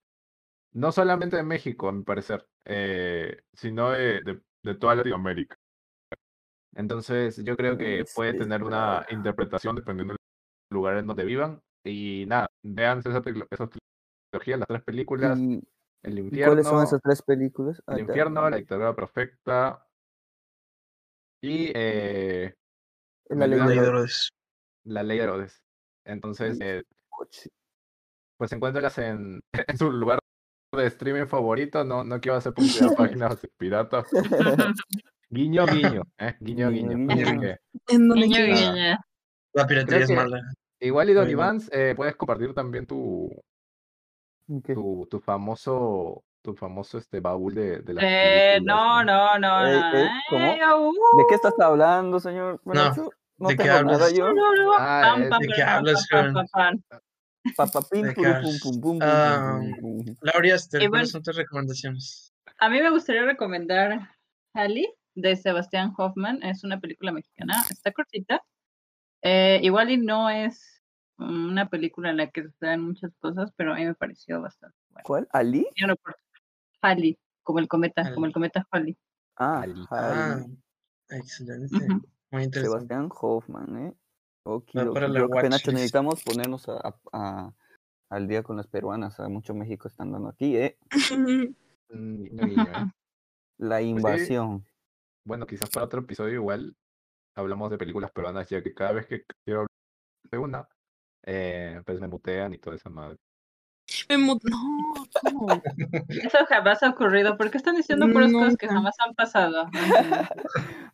no solamente de México, a mi parecer, eh, sino de, de, de toda Latinoamérica. Entonces, yo creo que Es- puede tener una interpretación dependiendo del lugar en donde vivan. Y nada, vean esas trilogías, las tres películas, ¿Y, El y cuáles son infierno, esas tres películas? El Ah, infierno. La dictadura perfecta y eh, La ley de Herodes. La ley de Herodes. Entonces, Sí. eh, pues encuéntralas en, en su lugar de streaming favorito, no, no quiero hacer publicidad a páginas piratas. Guiño, guiño, eh, guiño, Guiño, guiño. guiño. Guiño. La piratería es mala. igual y Don. Iván, eh, puedes compartir también tu, tu, tu famoso, tu famoso este baúl de, de las Eh, no, no, no, no. au, ¿De qué estás hablando, señor? No, ¿de qué hablas? Ah, ¿de qué hablas, Papapín, pum, pum, pum, pum, Ah, pum, pum. Laura Esther, Y ¿cuáles son tus recomendaciones? A mí me gustaría recomendar Halley de Sebastián Hoffman. Es una película mexicana. Está cortita. Eh, igual y no es una película en la que se dan muchas cosas, pero a mí me pareció bastante buena. ¿Cuál? ¿Ali? Oportunidad. Halley, como el cometa, como el Halley. cometa Halley. Ah, Ali. Ah, Ali. excelente. Ujú. Muy interesante. Sebastián Hoffman, ¿eh? Ok, ok. para la Creo que apenas necesitamos ponernos a, a- a- al día con las peruanas. A mucho México están dando aquí, ¿eh? Mm, ¿eh? La invasión. Bueno, quizás para otro episodio igual hablamos de películas peruanas, ya que cada vez que quiero hablar de una, eh, pues me mutean y toda esa madre. Me No, ¿cómo? Eso jamás ha ocurrido. ¿Por qué están diciendo puras cosas que jamás han pasado? No.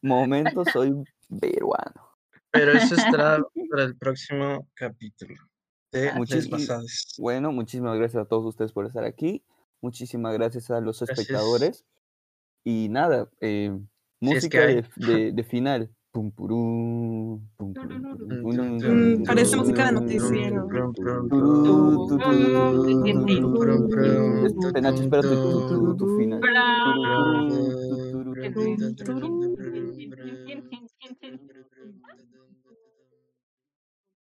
Momento, soy peruano. Pero eso estará para el próximo capítulo de Desbasados. Bueno, muchísimas gracias a todos ustedes por estar aquí. Muchísimas gracias a los Gracias. espectadores. Y nada, eh, es música que de, de- de final. Pum, Mm, parece música de noticiero. Este, Nacho, espérate tu final.